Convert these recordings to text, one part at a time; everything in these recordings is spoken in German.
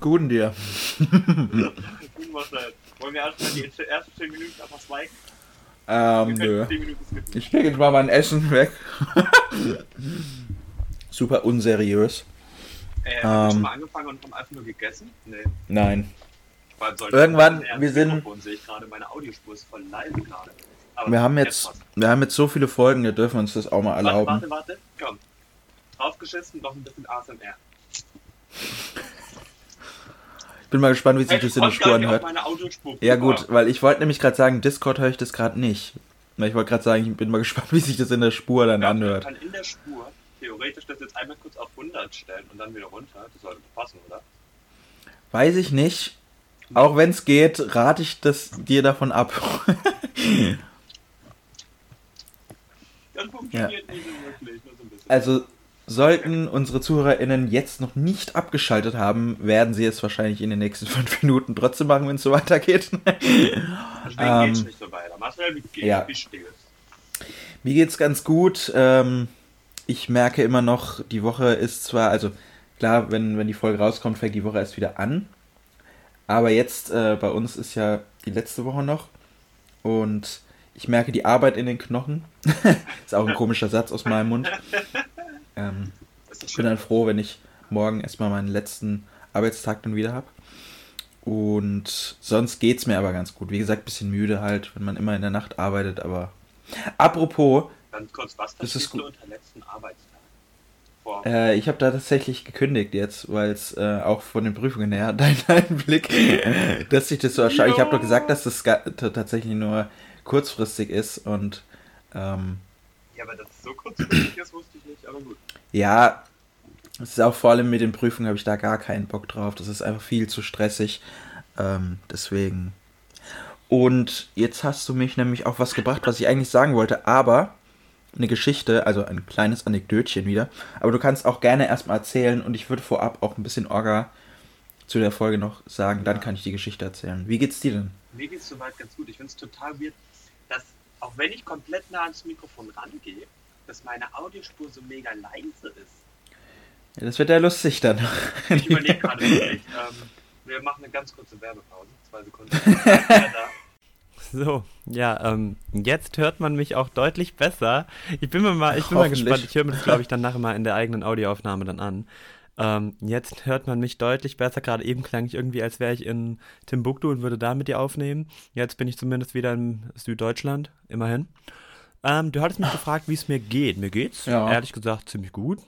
Guten dir. Guten. Wollen wir erstmal die ersten 10 Minuten einfach schweigen? Ähm, nö. Ich lege jetzt mal mein Essen weg. Super unseriös. Äh, haben wir schon mal angefangen und haben einfach nur gegessen? Nee. Nein. Irgendwann, wir sind- Wir haben jetzt, wir haben jetzt so viele Folgen, wir dürfen uns das auch mal Warte, erlauben. warte, warte. Komm. Draufgeschissen, noch ein bisschen ASMR. Ich bin mal gespannt, wie sich das in den kommt gar Spuren nicht auf hört. meine Audiospur. Ja gut, weil ich wollte nämlich gerade sagen, Discord höre ich das gerade nicht. Ich wollte gerade sagen, ich bin mal gespannt, wie sich das in der Spur dann Ja, anhört. Man kann in der Spur theoretisch das jetzt einmal kurz auf 100 stellen und dann wieder runter. Das sollte passen, oder? Weiß ich nicht. Auch wenn es geht, rate ich das dir davon ab. Das funktioniert nicht so wirklich, nur so ein bisschen. Also sollten unsere ZuhörerInnen jetzt noch nicht abgeschaltet haben, werden sie es wahrscheinlich in den nächsten fünf Minuten trotzdem machen, wenn es so weitergeht. Ähm, geht's nicht so weiter. Marcel, wie geht's? ja. Wie steht's? Mir geht's ganz gut. Ähm, ich merke immer noch, die Woche ist zwar, also klar, wenn, wenn die Folge rauskommt, fängt die Woche erst wieder an. Aber jetzt äh, bei uns ist ja die letzte Woche noch. Und ich merke die Arbeit in den Knochen. ist auch ein komischer Satz aus meinem Mund. Ähm, ich bin dann froh, wenn ich morgen erstmal meinen letzten Arbeitstag dann wieder habe. Und sonst geht's mir aber ganz gut. Wie gesagt, bisschen müde halt, wenn man immer in der Nacht arbeitet, aber apropos, Ganz kurz, was Das ist gut. unter letzten Arbeitstag? Äh, ich habe da tatsächlich gekündigt jetzt, weil es äh, auch von den Prüfungen her, dein Einblick, dass sich das so erscheint. Ich habe doch gesagt, dass das tatsächlich nur kurzfristig ist und ähm, ja, aber dass es so kurzfristig ist, wusste ich nicht, aber gut. Ja, es ist auch vor allem mit den Prüfungen habe ich da gar keinen Bock drauf. Das ist einfach viel zu stressig. Ähm, deswegen. Und jetzt hast du mich nämlich auch was gebracht, was ich eigentlich sagen wollte, aber eine Geschichte, also ein kleines Anekdötchen wieder. Aber du kannst auch gerne erstmal erzählen und ich würde vorab auch ein bisschen Orga zu der Folge noch sagen, dann kann ich die Geschichte erzählen. Wie geht's dir denn? Mir geht's soweit ganz gut. Ich finde es total weird, dass, auch wenn ich komplett nah ans Mikrofon rangehe, dass meine Audiospur so mega leise ist. Ja, das wird ja lustig dann. Ich überlege gerade wirklich. Ähm, wir machen eine ganz kurze Werbepause. Zwei Sekunden. So, ja, ähm, jetzt hört man mich auch deutlich besser. Ich bin mir mal, ich bin mal gespannt. Ich höre mir das, glaube ich, dann nachher mal in der eigenen Audioaufnahme dann an. Ähm, jetzt hört man mich deutlich besser. Gerade eben klang ich irgendwie, als wäre ich in Timbuktu und würde da mit dir aufnehmen. Jetzt bin ich zumindest wieder in Süddeutschland, immerhin. Ähm, du hattest mich gefragt, wie es mir geht. Mir geht's, Ja. ehrlich gesagt, ziemlich gut.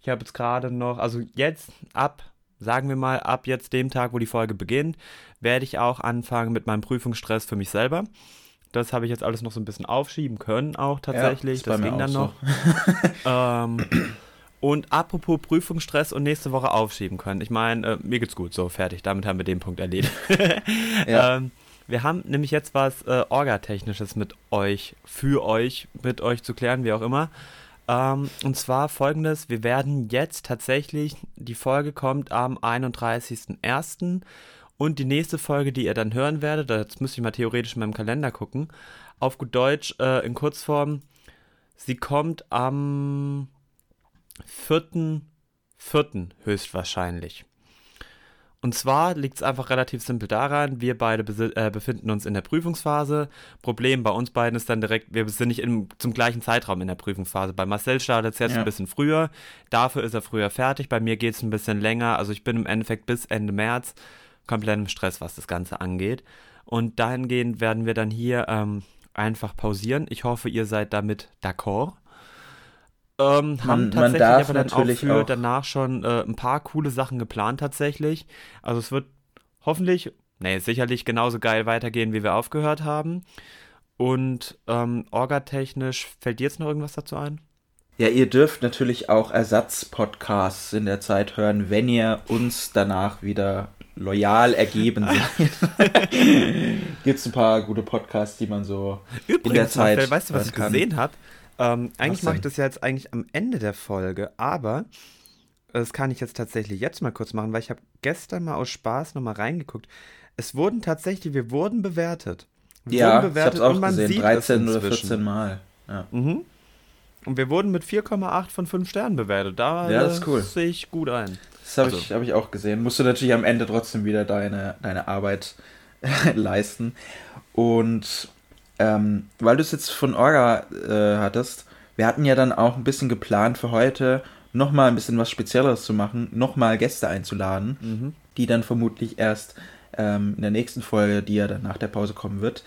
Ich habe jetzt gerade noch, also jetzt ab, sagen wir mal, ab jetzt dem Tag, wo die Folge beginnt, werde ich auch anfangen mit meinem Prüfungsstress für mich selber. Das habe ich jetzt alles noch so ein bisschen aufschieben können, auch tatsächlich. bei das mir ging dann so. noch. ähm, und apropos Prüfungsstress und nächste Woche aufschieben können. Ich meine, äh, mir geht's gut, so fertig. Damit haben wir den Punkt erledigt. Ja. ähm, wir haben nämlich jetzt was äh, Orga-Technisches mit euch, für euch, mit euch zu klären, wie auch immer. Ähm, und zwar folgendes: Wir werden jetzt tatsächlich, die Folge kommt am 31.01. Und die nächste Folge, die ihr dann hören werdet, jetzt müsste ich mal theoretisch in meinem Kalender gucken, auf gut Deutsch äh, in Kurzform, sie kommt am 4.4. höchstwahrscheinlich. Und zwar liegt es einfach relativ simpel daran, wir beide äh, befinden uns in der Prüfungsphase. Problem bei uns beiden ist dann direkt, wir sind nicht im, zum gleichen Zeitraum in der Prüfungsphase. Bei Marcel startet es jetzt Ja. ein bisschen früher, dafür ist er früher fertig. Bei mir geht es ein bisschen länger, also ich bin im Endeffekt bis Ende März komplett im Stress, was das Ganze angeht. Und dahingehend werden wir dann hier ähm, einfach pausieren. Ich hoffe, ihr seid damit d'accord. Ähm, Man- haben man tatsächlich darf aber dann auch für auch- danach schon äh, ein paar coole Sachen geplant tatsächlich. Also es wird hoffentlich, nee, sicherlich genauso geil weitergehen, wie wir aufgehört haben. Und ähm, orgatechnisch, fällt dir jetzt noch irgendwas dazu ein? Ja, ihr dürft natürlich auch Ersatzpodcasts in der Zeit hören, wenn ihr uns danach wieder loyal ergeben seid. Gibt es ein paar gute Podcasts, die man so Übrigens, in der Zeit Marcel, weißt du, was ich kann. gesehen habe? Ähm, eigentlich mache ich das ja jetzt eigentlich am Ende der Folge, aber das kann ich jetzt tatsächlich jetzt mal kurz machen, weil ich habe gestern mal aus Spaß nochmal reingeguckt. Es wurden tatsächlich, wir wurden bewertet. Wir Ja, wurden ich bewertet hab's auch und man gesehen, sieht 13 es oder inzwischen. 14 Mal. Ja. Mhm. Und wir wurden mit 4,8 von 5 Sternen bewertet. Da Ja, das ist cool. sehe ich gut ein. Das habe also. ich, hab ich auch gesehen. Musst du natürlich am Ende trotzdem wieder deine, deine Arbeit leisten. Und ähm, weil du es jetzt von Orga äh, hattest, wir hatten ja dann auch ein bisschen geplant für heute, nochmal ein bisschen was Spezielleres zu machen, nochmal Gäste einzuladen, mhm. die dann vermutlich erst ähm, in der nächsten Folge, die ja dann nach der Pause kommen wird,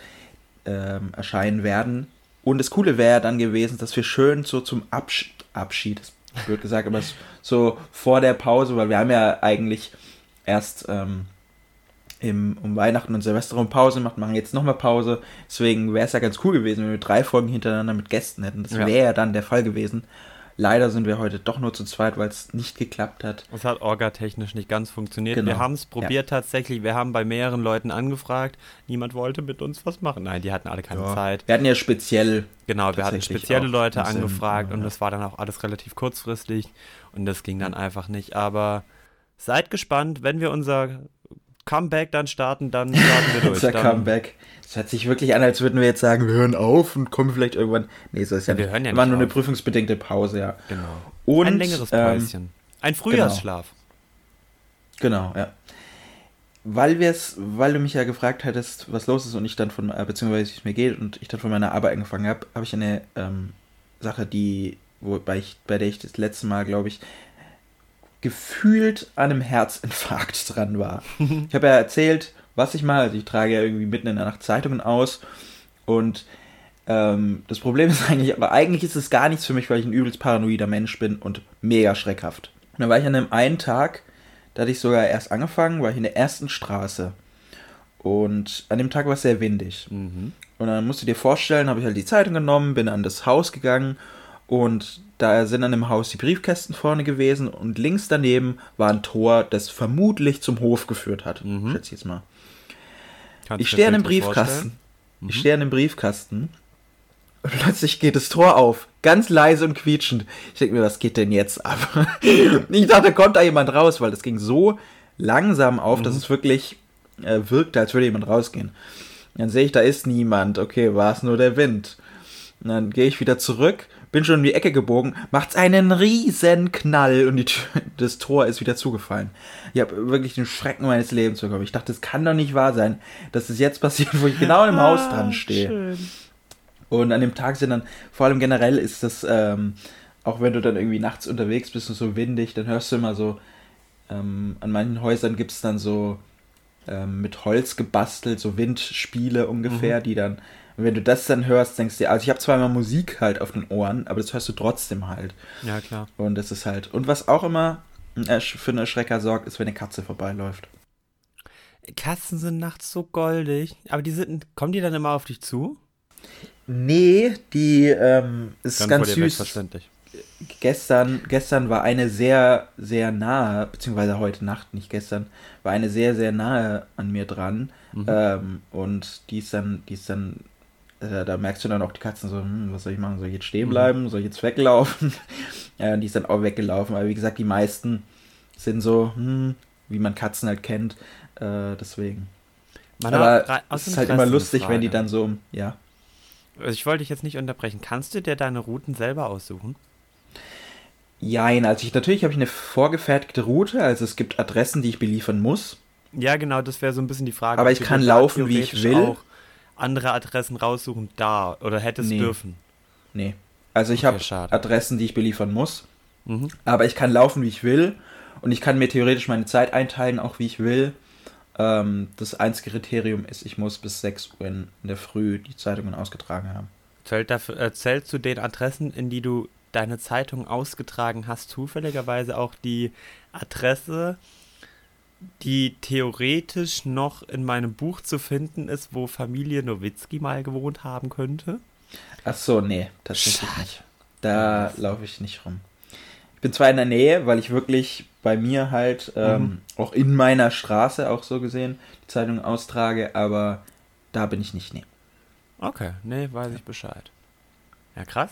ähm, erscheinen werden. Und das Coole wäre dann gewesen, dass wir schön so zum Absch Abschied, wird gesagt, aber so vor der Pause, weil wir haben ja eigentlich erst ähm, im, um Weihnachten und Silvester rum Pause gemacht, machen jetzt nochmal Pause. Deswegen wäre es ja ganz cool gewesen, wenn wir drei Folgen hintereinander mit Gästen hätten. Das wäre ja dann der Fall gewesen. Leider sind wir heute doch nur zu zweit, weil es nicht geklappt hat. Es hat orgatechnisch nicht ganz funktioniert. Genau. Wir haben es probiert ja. tatsächlich. Wir haben bei mehreren Leuten angefragt. Niemand wollte mit uns was machen. Nein, die hatten alle keine ja. Zeit. Wir hatten ja speziell. Genau, wir hatten spezielle Leute angefragt Sinn, und das war dann auch alles relativ kurzfristig und das ging dann einfach nicht. Aber seid gespannt, wenn wir unser Comeback dann starten, dann starten wir durch. Unser Comeback. Es hört sich wirklich an, als würden wir jetzt sagen, wir hören auf und kommen vielleicht irgendwann. Nee, so ist ja, wir hören ja immer nur eine prüfungsbedingte Pause, ja. Genau. Und, Ein längeres ähm, Päuschen. Ähm, Ein Frühjahrsschlaf. Genau, genau ja. Weil wir es, weil du mich ja gefragt hattest, was los ist und ich dann von, äh, beziehungsweise wie es mir geht und ich dann von meiner Arbeit angefangen habe, habe ich eine ähm, Sache, die, wobei ich, bei der ich das letzte Mal, glaube ich, gefühlt an einem Herzinfarkt dran war. ich habe ja erzählt, was ich mal, also ich trage ja irgendwie mitten in der Nacht Zeitungen aus und ähm, das Problem ist eigentlich, aber eigentlich ist es gar nichts für mich, weil ich ein übelst paranoider Mensch bin und mega schreckhaft. Und dann war ich an einem einen Tag, da hatte ich sogar erst angefangen, war ich in der ersten Straße. Und an dem Tag war es sehr windig. Mhm. Und dann musst du dir vorstellen, habe ich halt die Zeitung genommen, bin an das Haus gegangen und da sind an dem Haus die Briefkästen vorne gewesen und links daneben war ein Tor, das vermutlich zum Hof geführt hat. Mhm. Schätze ich jetzt mal. Kannst ich stehe an dem Briefkasten. Mhm. Ich stehe an dem Briefkasten und plötzlich geht das Tor auf. Ganz leise und quietschend. Ich denke mir, was geht denn jetzt ab? ich dachte, kommt da jemand raus, weil das ging so langsam auf, mhm. dass es wirklich äh, wirkte, als würde jemand rausgehen. Dann sehe ich, da ist niemand. Okay, war es nur der Wind. Und dann gehe ich wieder zurück bin schon in die Ecke gebogen, macht's einen riesen Knall und die Tür, das Tor ist wieder zugefallen. Ich habe wirklich den Schrecken meines Lebens bekommen. Ich dachte, das kann doch nicht wahr sein, dass es jetzt passiert, wo ich genau im Haus dran stehe. Und an dem Tag sind dann, vor allem generell ist das, ähm, auch wenn du dann irgendwie nachts unterwegs bist und so windig, dann hörst du immer so, ähm, an manchen Häusern gibt es dann so ähm, mit Holz gebastelt, so Windspiele ungefähr, mhm. die dann und wenn du das dann hörst, denkst du dir, also ich habe zweimal Musik halt auf den Ohren, aber das hörst du trotzdem halt. Ja, klar. Und das ist halt. Und was auch immer für einen Erschrecker sorgt, ist, wenn eine Katze vorbeiläuft. Katzen sind nachts so goldig. Aber die sind. Kommen die dann immer auf dich zu? Nee, die ähm, ist dann ganz süß. Verständlich. Gestern, gestern war eine sehr, sehr nahe, beziehungsweise heute Nacht, nicht gestern, war eine sehr, sehr nahe an mir dran. Mhm. Ähm, und die ist dann, die ist dann äh, da merkst du dann auch die Katzen so, hm, was soll ich machen? Soll ich jetzt stehen bleiben? Mhm. Soll ich jetzt weglaufen? ja, und die ist dann auch weggelaufen. Aber wie gesagt, die meisten sind so, hm, wie man Katzen halt kennt. Äh, deswegen. Man Aber es ist halt immer lustig, Frage. wenn die dann so, ja. Also ich wollte dich jetzt nicht unterbrechen. Kannst du dir deine Routen selber aussuchen? Jein, also ich natürlich habe ich eine vorgefertigte Route, also es gibt Adressen, die ich beliefern muss. Ja, genau, das wäre so ein bisschen die Frage. Aber ich kann laufen, wie ich will. Auch andere Adressen raussuchen da oder hättest nee. dürfen? Nee. Also ich okay, habe Adressen, die ich beliefern muss. Mhm. Aber ich kann laufen, wie ich will. Und ich kann mir theoretisch meine Zeit einteilen, auch wie ich will. Ähm, das einzige Kriterium ist, ich muss bis 6 Uhr in der Früh die Zeitungen ausgetragen haben. Zählt, dafür, äh, zählt zu den Adressen, in die du deine Zeitung ausgetragen hast, zufälligerweise auch die Adresse die theoretisch noch in meinem Buch zu finden ist, wo Familie Nowitzki mal gewohnt haben könnte? Ach so, nee, tatsächlich Schade. nicht. Da laufe ich nicht rum. Ich bin zwar in der Nähe, weil ich wirklich bei mir halt ähm, mhm. auch in meiner Straße auch so gesehen die Zeitung austrage, aber da bin ich nicht, nee. Okay, nee, weiß ich Bescheid. Ja, krass.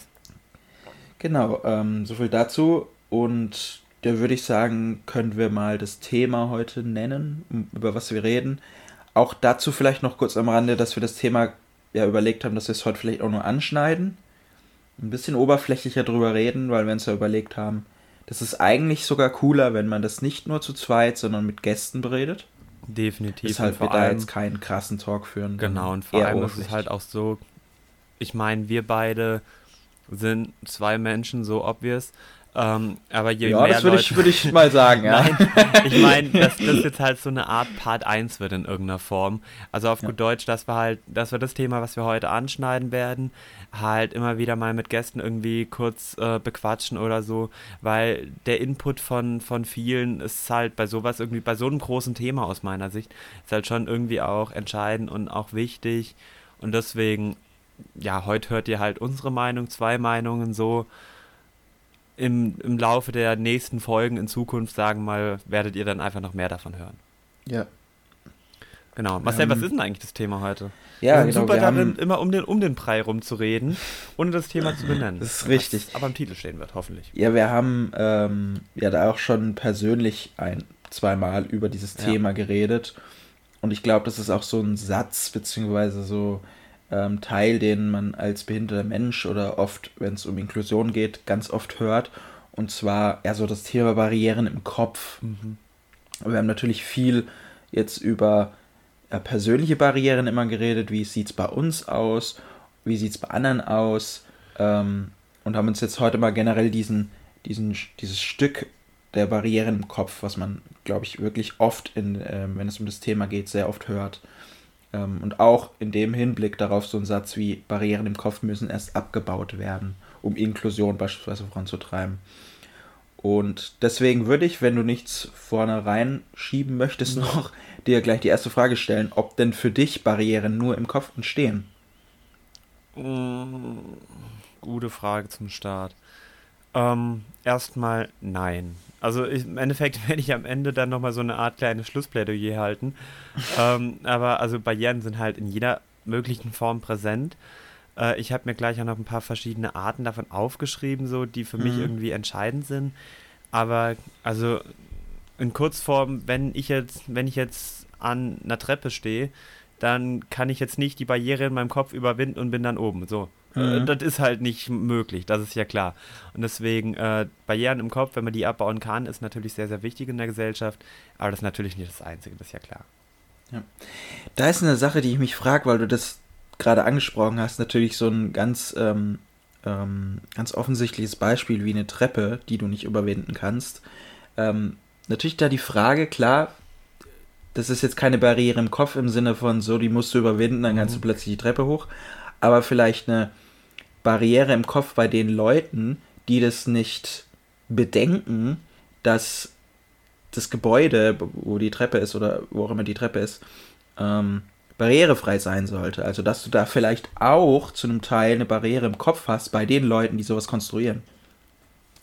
Genau, ähm, so viel dazu. Und da würde ich sagen, können wir mal das Thema heute nennen, über was wir reden. Auch dazu vielleicht noch kurz am Rande, dass wir das Thema ja überlegt haben, dass wir es heute vielleicht auch nur anschneiden. Ein bisschen oberflächlicher drüber reden, weil wir uns ja überlegt haben, das ist eigentlich sogar cooler, wenn man das nicht nur zu zweit, sondern mit Gästen beredet. Definitiv. Deshalb wir da jetzt keinen krassen Talk führen. Genau, und vor allem ist es halt auch so, ich meine, wir beide sind zwei Menschen, so obvious, ähm, aber je ja, mehr das würde ich, würd ich mal sagen, ja. Nein, ich meine, dass das jetzt halt so eine Art Part 1 wird in irgendeiner Form. Also auf ja. gut Deutsch, dass wir halt, dass wir das Thema, was wir heute anschneiden werden, halt immer wieder mal mit Gästen irgendwie kurz äh, bequatschen oder so, weil der Input von, von vielen ist halt bei sowas irgendwie, bei so einem großen Thema aus meiner Sicht, ist halt schon irgendwie auch entscheidend und auch wichtig. Und deswegen, ja, heute hört ihr halt unsere Meinung, zwei Meinungen so im, im Laufe der nächsten Folgen in Zukunft, sagen mal, werdet ihr dann einfach noch mehr davon hören. Ja. Genau. Marcel, ähm, was ist denn eigentlich das Thema heute? Ja, wir sind genau, super darin, haben, immer um den, um den Brei rumzureden, ohne das Thema zu benennen. Das ist richtig. aber im Titel stehen wird, hoffentlich. Ja, wir haben ähm, ja da auch schon persönlich ein, zweimal über dieses ja. Thema geredet. Und ich glaube, das ist auch so ein Satz, beziehungsweise so ähm, Teil, den man als behinderter Mensch oder oft, wenn es um Inklusion geht, ganz oft hört. Und zwar eher so das Thema Barrieren im Kopf. Mhm. Wir haben natürlich viel jetzt über äh, persönliche Barrieren immer geredet. Wie sieht es bei uns aus? Wie sieht es bei anderen aus? Ähm, und haben uns jetzt heute mal generell diesen, diesen, dieses Stück der Barrieren im Kopf, was man, glaube ich, wirklich oft, in, äh, wenn es um das Thema geht, sehr oft hört, ähm, und auch in dem Hinblick darauf so ein Satz wie Barrieren im Kopf müssen erst abgebaut werden, um Inklusion beispielsweise voranzutreiben. Und deswegen würde ich, wenn du nichts vorne reinschieben möchtest, mhm. noch dir gleich die erste Frage stellen, ob denn für dich Barrieren nur im Kopf entstehen. Mm, gute Frage zum Start. Ähm, erstmal nein. Also ich, im Endeffekt werde ich am Ende dann nochmal so eine Art kleines Schlussplädoyer halten. ähm, aber also Barrieren sind halt in jeder möglichen Form präsent. Äh, ich habe mir gleich auch noch ein paar verschiedene Arten davon aufgeschrieben, so die für mhm. mich irgendwie entscheidend sind. Aber also in Kurzform, wenn ich jetzt, wenn ich jetzt an einer Treppe stehe, dann kann ich jetzt nicht die Barriere in meinem Kopf überwinden und bin dann oben. So. Mhm. Das ist halt nicht möglich, das ist ja klar. Und deswegen, äh, Barrieren im Kopf, wenn man die abbauen kann, ist natürlich sehr, sehr wichtig in der Gesellschaft. Aber das ist natürlich nicht das Einzige, das ist ja klar. Ja. Da ist eine Sache, die ich mich frage, weil du das gerade angesprochen hast, natürlich so ein ganz, ähm, ähm, ganz offensichtliches Beispiel wie eine Treppe, die du nicht überwinden kannst. Ähm, natürlich da die Frage, klar, das ist jetzt keine Barriere im Kopf im Sinne von so, die musst du überwinden, dann kannst mhm. du plötzlich die Treppe hoch, aber vielleicht eine Barriere im Kopf bei den Leuten, die das nicht bedenken, dass das Gebäude, wo die Treppe ist oder wo auch immer die Treppe ist, ähm, barrierefrei sein sollte. Also dass du da vielleicht auch zu einem Teil eine Barriere im Kopf hast bei den Leuten, die sowas konstruieren.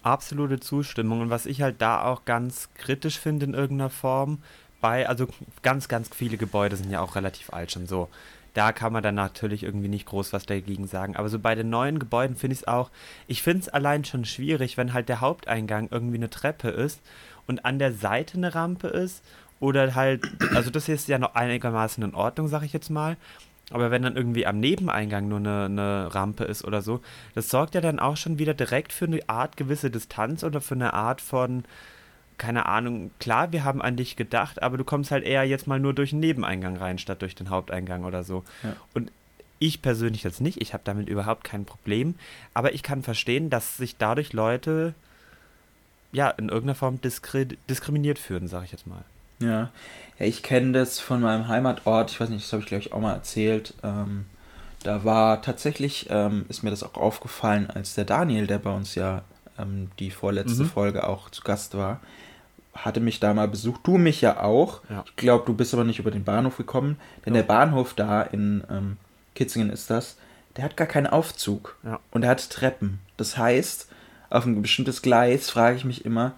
Absolute Zustimmung. Und was ich halt da auch ganz kritisch finde in irgendeiner Form, bei, also ganz, ganz viele Gebäude sind ja auch relativ alt schon so da kann man dann natürlich irgendwie nicht groß was dagegen sagen. Aber so bei den neuen Gebäuden finde ich es auch, ich finde es allein schon schwierig, wenn halt der Haupteingang irgendwie eine Treppe ist und an der Seite eine Rampe ist oder halt, also das ist ja noch einigermaßen in Ordnung, sag ich jetzt mal. Aber wenn dann irgendwie am Nebeneingang nur eine, eine Rampe ist oder so, das sorgt ja dann auch schon wieder direkt für eine Art gewisse Distanz oder für eine Art von, keine Ahnung, klar, wir haben an dich gedacht, aber du kommst halt eher jetzt mal nur durch den Nebeneingang rein, statt durch den Haupteingang oder so. Ja. Und ich persönlich jetzt nicht, ich habe damit überhaupt kein Problem, aber ich kann verstehen, dass sich dadurch Leute ja in irgendeiner Form diskri diskriminiert fühlen, sage ich jetzt mal. Ja, ja ich kenne das von meinem Heimatort, ich weiß nicht, das habe ich glaube ich auch mal erzählt. Ähm, da war tatsächlich, ähm, ist mir das auch aufgefallen, als der Daniel, der bei uns ja ähm, die vorletzte mhm. Folge auch zu Gast war, hatte mich da mal besucht. Du mich ja auch. Ja. Ich glaube, du bist aber nicht über den Bahnhof gekommen. Denn ja. der Bahnhof da in ähm, Kitzingen ist das, der hat gar keinen Aufzug. Ja. Und er hat Treppen. Das heißt, auf ein bestimmtes Gleis frage ich mich immer,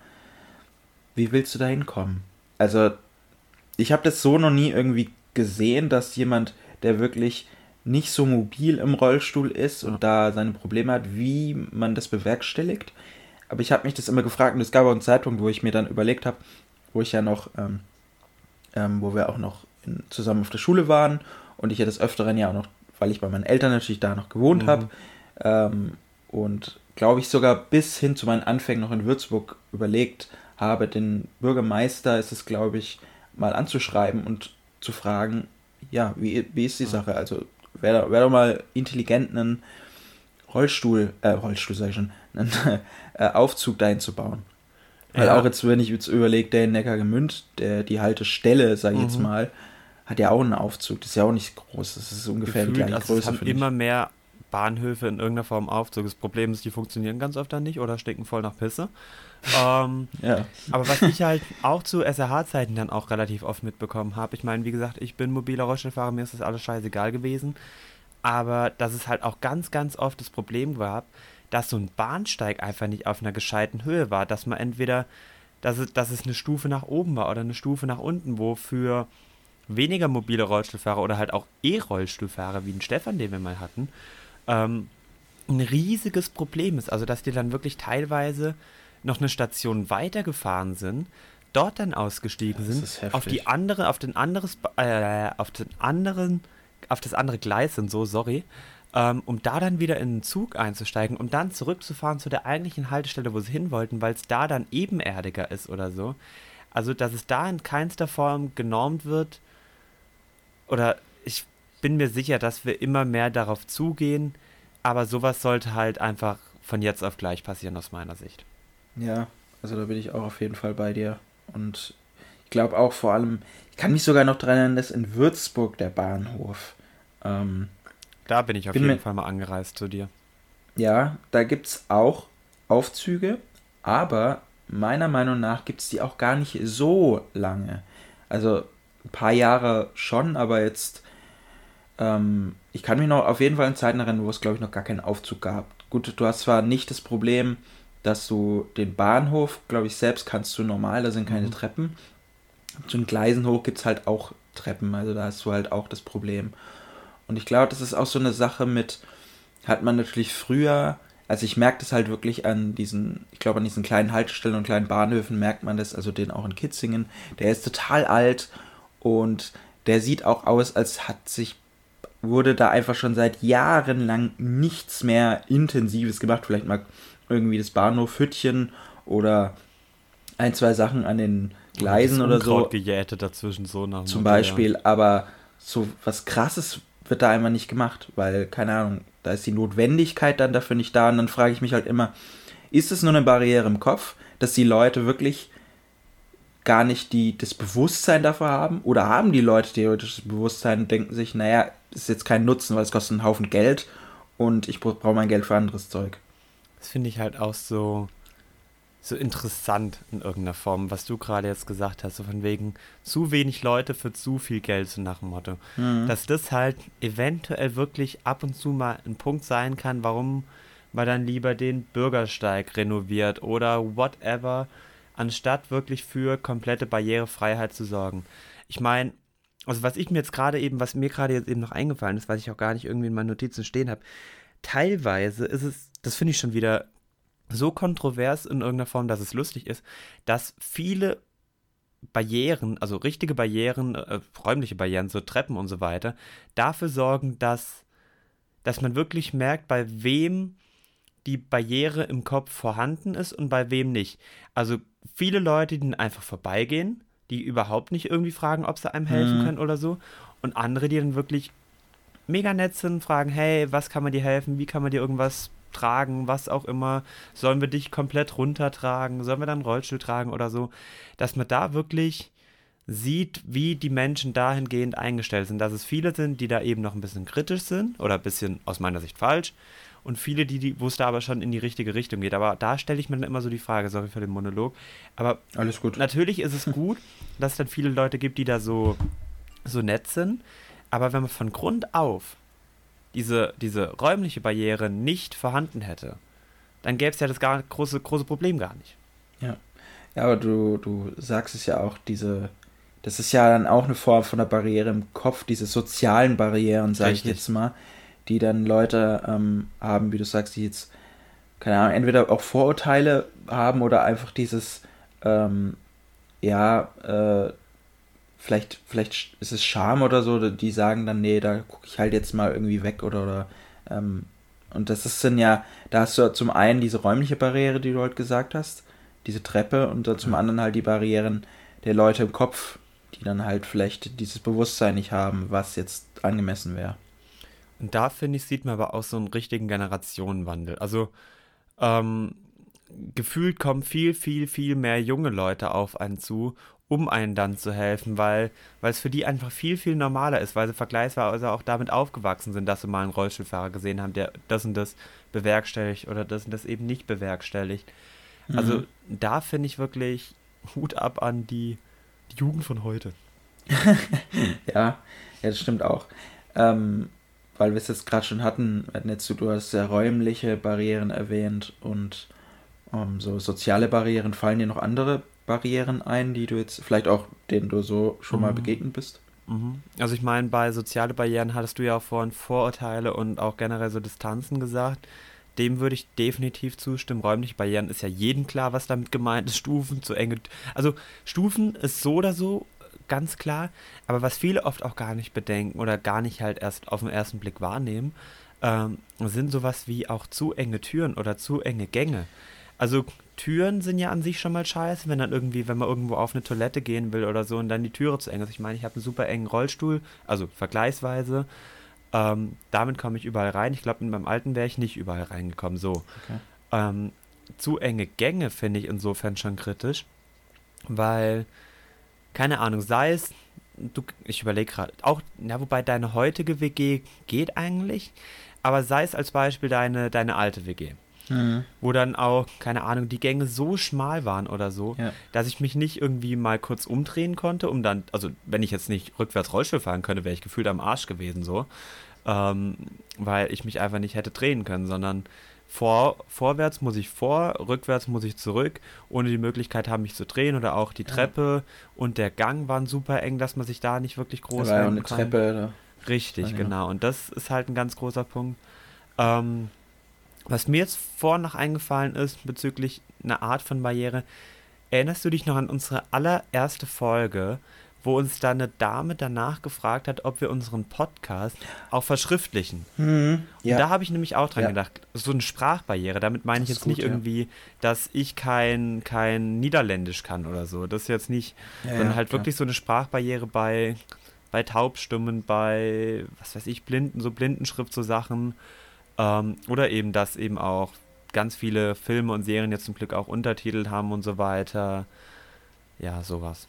wie willst du da hinkommen? Also, ich habe das so noch nie irgendwie gesehen, dass jemand, der wirklich nicht so mobil im Rollstuhl ist und da seine Probleme hat, wie man das bewerkstelligt. Aber ich habe mich das immer gefragt und es gab auch einen Zeitpunkt, wo ich mir dann überlegt habe, wo ich ja noch, ähm, ähm, wo wir auch noch in, zusammen auf der Schule waren und ich ja des Öfteren ja auch noch, weil ich bei meinen Eltern natürlich da noch gewohnt mhm. habe ähm, und glaube ich sogar bis hin zu meinen Anfängen noch in Würzburg überlegt habe, den Bürgermeister ist es, glaube ich, mal anzuschreiben und zu fragen, ja, wie, wie ist die Sache? Also wäre wär doch mal intelligent, einen Rollstuhl, äh, Rollstuhl sag ich schon, einen äh, Aufzug dahin zu bauen. Weil ja. auch jetzt, wenn ich jetzt überlege, der in Neckargemünd, der, die Haltestelle, sage ich mhm. jetzt mal, hat ja auch einen Aufzug. Das ist ja auch nicht groß. Das ist ungefähr Gefühlt, die gleiche also Größe. Es haben immer mehr Bahnhöfe in irgendeiner Form Aufzug. Das Problem ist, die funktionieren ganz oft dann nicht oder stecken voll nach Pisse. ähm, ja. Aber was ich halt auch zu SRH-Zeiten dann auch relativ oft mitbekommen habe, ich meine, wie gesagt, ich bin mobiler Rollstuhlfahrer, mir ist das alles scheißegal gewesen. Aber dass es halt auch ganz, ganz oft das Problem gab, dass so ein Bahnsteig einfach nicht auf einer gescheiten Höhe war, dass man entweder, dass es, dass es eine Stufe nach oben war oder eine Stufe nach unten, wo für weniger mobile Rollstuhlfahrer oder halt auch E-Rollstuhlfahrer wie den Stefan, den wir mal hatten, ähm, ein riesiges Problem ist. Also, dass die dann wirklich teilweise noch eine Station weitergefahren sind, dort dann ausgestiegen ja, sind, auf die andere, auf den anderes, äh, auf den anderen, auf das andere Gleis sind, so, sorry, ähm, um da dann wieder in den Zug einzusteigen und dann zurückzufahren zu der eigentlichen Haltestelle, wo sie hin wollten, weil es da dann ebenerdiger ist oder so. Also, dass es da in keinster Form genormt wird, oder ich bin mir sicher, dass wir immer mehr darauf zugehen, aber sowas sollte halt einfach von jetzt auf gleich passieren aus meiner Sicht. Ja, also da bin ich auch auf jeden Fall bei dir. Und ich glaube auch vor allem, ich kann mich sogar noch daran erinnern, dass in Würzburg der Bahnhof. Ähm, da bin ich auf bin jeden Fall mal angereist zu dir. Ja, da gibt es auch Aufzüge, aber meiner Meinung nach gibt es die auch gar nicht so lange. Also ein paar Jahre schon, aber jetzt, ähm, ich kann mich noch auf jeden Fall in Zeiten erinnern, wo es, glaube ich, noch gar keinen Aufzug gab. Gut, du hast zwar nicht das Problem, dass du den Bahnhof, glaube ich, selbst kannst du normal, da sind keine mhm. Treppen. Zu den Gleisen hoch gibt es halt auch Treppen, also da hast du halt auch das Problem. Und ich glaube, das ist auch so eine Sache mit, hat man natürlich früher, also ich merke das halt wirklich an diesen, ich glaube an diesen kleinen Haltestellen und kleinen Bahnhöfen merkt man das, also den auch in Kitzingen, der ist total alt und der sieht auch aus, als hat sich wurde da einfach schon seit Jahren lang nichts mehr Intensives gemacht. Vielleicht mal irgendwie das Bahnhof Hüttchen oder ein, zwei Sachen an den Gleisen oder so. gejätet dazwischen so nach Zum Beispiel, aber so was krasses wird da einfach nicht gemacht, weil, keine Ahnung, da ist die Notwendigkeit dann dafür nicht da und dann frage ich mich halt immer, ist es nur eine Barriere im Kopf, dass die Leute wirklich gar nicht die, das Bewusstsein dafür haben? Oder haben die Leute theoretisch das Bewusstsein und denken sich, naja, ist jetzt kein Nutzen, weil es kostet einen Haufen Geld und ich brauche mein Geld für anderes Zeug. Das finde ich halt auch so, so interessant in irgendeiner Form, was du gerade jetzt gesagt hast, so von wegen zu wenig Leute für zu viel Geld, so nach dem Motto. Mhm. Dass das halt eventuell wirklich ab und zu mal ein Punkt sein kann, warum man dann lieber den Bürgersteig renoviert oder whatever anstatt wirklich für komplette Barrierefreiheit zu sorgen. Ich meine, also was ich mir jetzt gerade eben, was mir gerade jetzt eben noch eingefallen ist, was ich auch gar nicht irgendwie in meinen Notizen stehen habe, teilweise ist es, das finde ich schon wieder so kontrovers in irgendeiner Form, dass es lustig ist, dass viele Barrieren, also richtige Barrieren, äh, räumliche Barrieren, so Treppen und so weiter, dafür sorgen, dass, dass man wirklich merkt, bei wem die Barriere im Kopf vorhanden ist und bei wem nicht. Also viele Leute, die einfach vorbeigehen, die überhaupt nicht irgendwie fragen, ob sie einem helfen mhm. können oder so. Und andere, die dann wirklich mega nett sind, fragen, hey, was kann man dir helfen? Wie kann man dir irgendwas tragen? Was auch immer. Sollen wir dich komplett runtertragen? Sollen wir dann Rollstuhl tragen oder so? Dass man da wirklich sieht, wie die Menschen dahingehend eingestellt sind. Dass es viele sind, die da eben noch ein bisschen kritisch sind oder ein bisschen aus meiner Sicht falsch und viele, die, die wo es da aber schon in die richtige Richtung geht. Aber da stelle ich mir dann immer so die Frage, sorry für den Monolog. Aber alles gut. Natürlich ist es gut, dass es dann viele Leute gibt, die da so, so nett sind. Aber wenn man von Grund auf diese, diese räumliche Barriere nicht vorhanden hätte, dann gäbe es ja das gar, große, große Problem gar nicht. Ja. Ja, aber du, du sagst es ja auch, diese, das ist ja dann auch eine Form von einer Barriere im Kopf, diese sozialen Barrieren, sage ich jetzt mal die dann Leute ähm, haben, wie du sagst, die jetzt, keine Ahnung, entweder auch Vorurteile haben oder einfach dieses, ähm, ja, äh, vielleicht, vielleicht ist es Scham oder so, die sagen dann, nee, da gucke ich halt jetzt mal irgendwie weg oder, oder ähm, Und das ist dann ja, da hast du zum einen diese räumliche Barriere, die du heute gesagt hast, diese Treppe und dann zum anderen halt die Barrieren der Leute im Kopf, die dann halt vielleicht dieses Bewusstsein nicht haben, was jetzt angemessen wäre. Und da finde ich, sieht man aber auch so einen richtigen Generationenwandel. Also ähm, gefühlt kommen viel, viel, viel mehr junge Leute auf einen zu, um einen dann zu helfen, weil es für die einfach viel, viel normaler ist, weil sie vergleichsweise auch damit aufgewachsen sind, dass sie mal einen Rollstuhlfahrer gesehen haben, der das und das bewerkstelligt oder das und das eben nicht bewerkstelligt. Mhm. Also da finde ich wirklich Hut ab an die, die Jugend von heute. ja, ja, das stimmt auch. Ähm, weil wir es jetzt gerade schon hatten, jetzt, du hast ja räumliche Barrieren erwähnt und um, ähm, so soziale Barrieren. Fallen dir noch andere Barrieren ein, die du jetzt vielleicht auch, denen du so schon mhm. mal begegnet bist? Mhm. Also ich meine, bei soziale Barrieren hattest du ja auch vorhin Vorurteile und auch generell so Distanzen gesagt. Dem würde ich definitiv zustimmen. Räumliche Barrieren ist ja jedem klar, was damit gemeint ist. Stufen zu enge. Also Stufen ist so oder so ganz klar. Aber was viele oft auch gar nicht bedenken oder gar nicht halt erst auf den ersten Blick wahrnehmen, ähm, sind sowas wie auch zu enge Türen oder zu enge Gänge. Also Türen sind ja an sich schon mal scheiße, wenn dann irgendwie, wenn man irgendwo auf eine Toilette gehen will oder so und dann die Türe zu eng ist. Ich meine, ich habe einen super engen Rollstuhl, also vergleichsweise. Ähm, damit komme ich überall rein. Ich glaube, mit meinem alten wäre ich nicht überall reingekommen. So. Okay. Ähm, zu enge Gänge finde ich insofern schon kritisch, weil, keine Ahnung, sei es, du, ich überlege gerade, auch, ja, wobei deine heutige WG geht eigentlich, aber sei es als Beispiel deine, deine alte WG. Mhm. Wo dann auch, keine Ahnung, die Gänge so schmal waren oder so, ja. dass ich mich nicht irgendwie mal kurz umdrehen konnte, um dann, also wenn ich jetzt nicht rückwärts Rollstuhl fahren könnte, wäre ich gefühlt am Arsch gewesen so. Ähm, weil ich mich einfach nicht hätte drehen können, sondern vor, vorwärts muss ich vor, rückwärts muss ich zurück, ohne die Möglichkeit haben, mich zu drehen oder auch die Treppe ja. und der Gang waren super eng, dass man sich da nicht wirklich groß da war ja eine kann. Treppe. Oder? Richtig, ja. genau. Und das ist halt ein ganz großer Punkt. Ähm, was mir jetzt vorhin noch eingefallen ist bezüglich einer Art von Barriere, erinnerst du dich noch an unsere allererste Folge, wo uns da eine Dame danach gefragt hat, ob wir unseren Podcast auch verschriftlichen. Mhm, ja. Und da habe ich nämlich auch dran ja. gedacht, so eine Sprachbarriere. Damit meine ich jetzt gut, nicht ja. irgendwie, dass ich kein, kein Niederländisch kann oder so. Das ist jetzt nicht, sondern halt wirklich so eine Sprachbarriere bei, bei Taubstimmen, bei, was weiß ich, Blinden, so Blindenschrift, so Sachen. Ähm, oder eben, dass eben auch ganz viele Filme und Serien jetzt zum Glück auch Untertitel haben und so weiter. Ja, sowas.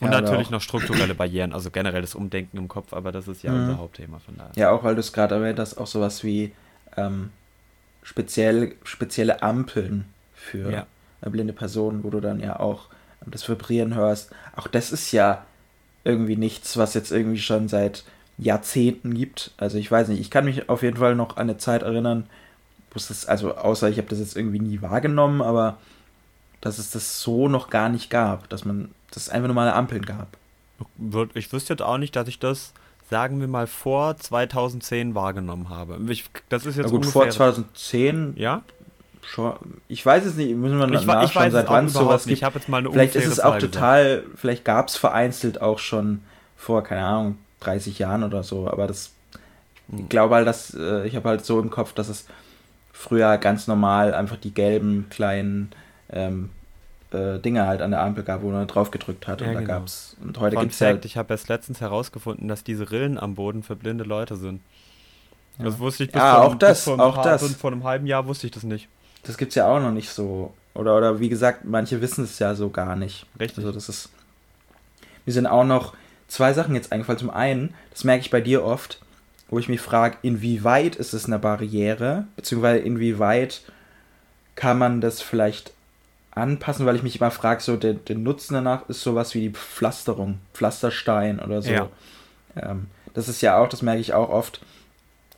Und ja, natürlich noch strukturelle Barrieren, also generell das Umdenken im Kopf, aber das ist ja mhm. unser Hauptthema von daher. Ja, auch weil du es gerade erwähnt hast, auch sowas wie ähm, speziell, spezielle Ampeln für ja. blinde Personen, wo du dann ja auch das Vibrieren hörst. Auch das ist ja irgendwie nichts, was jetzt irgendwie schon seit Jahrzehnten gibt. Also ich weiß nicht, ich kann mich auf jeden Fall noch an eine Zeit erinnern, wo es das, also außer ich habe das jetzt irgendwie nie wahrgenommen, aber dass es das so noch gar nicht gab, dass man, dass es einfach normale Ampeln gab. Ich wüsste jetzt auch nicht, dass ich das, sagen wir mal, vor 2010 wahrgenommen habe. Ich, das ist jetzt Na gut, vor 2010, ja? Schon, ich weiß es nicht, müssen wir ich, nachschauen, ich weiß seit wann es sowas gibt. Ich jetzt mal eine Vielleicht ist es auch total, gesagt. vielleicht gab es vereinzelt auch schon vor, keine Ahnung, 30 Jahren oder so, aber das, ich glaube halt, dass, äh, ich habe halt so im Kopf, dass es früher ganz normal einfach die gelben kleinen ähm, äh, Dinge halt an der Ampel gab, wo man drauf gedrückt hat ja, und da genau. gab's und heute gibt es ja ich habe erst letztens herausgefunden, dass diese Rillen am Boden für blinde Leute sind. Ja. Das wusste ich bis, ja, vor, auch das, vor, auch das. vor einem halben Jahr wusste ich das nicht. Das gibt es ja auch noch nicht so. Oder, oder wie gesagt, manche wissen es ja so gar nicht. Richtig. Also das ist. Wir sind auch noch zwei Sachen jetzt eingefallen. Zum einen, das merke ich bei dir oft, wo ich mich frage, inwieweit ist es eine Barriere, beziehungsweise inwieweit kann man das vielleicht anpassen, weil ich mich immer frage, so der, der Nutzen danach ist sowas wie die Pflasterung, Pflasterstein oder so. Ja. Ähm, das ist ja auch, das merke ich auch oft,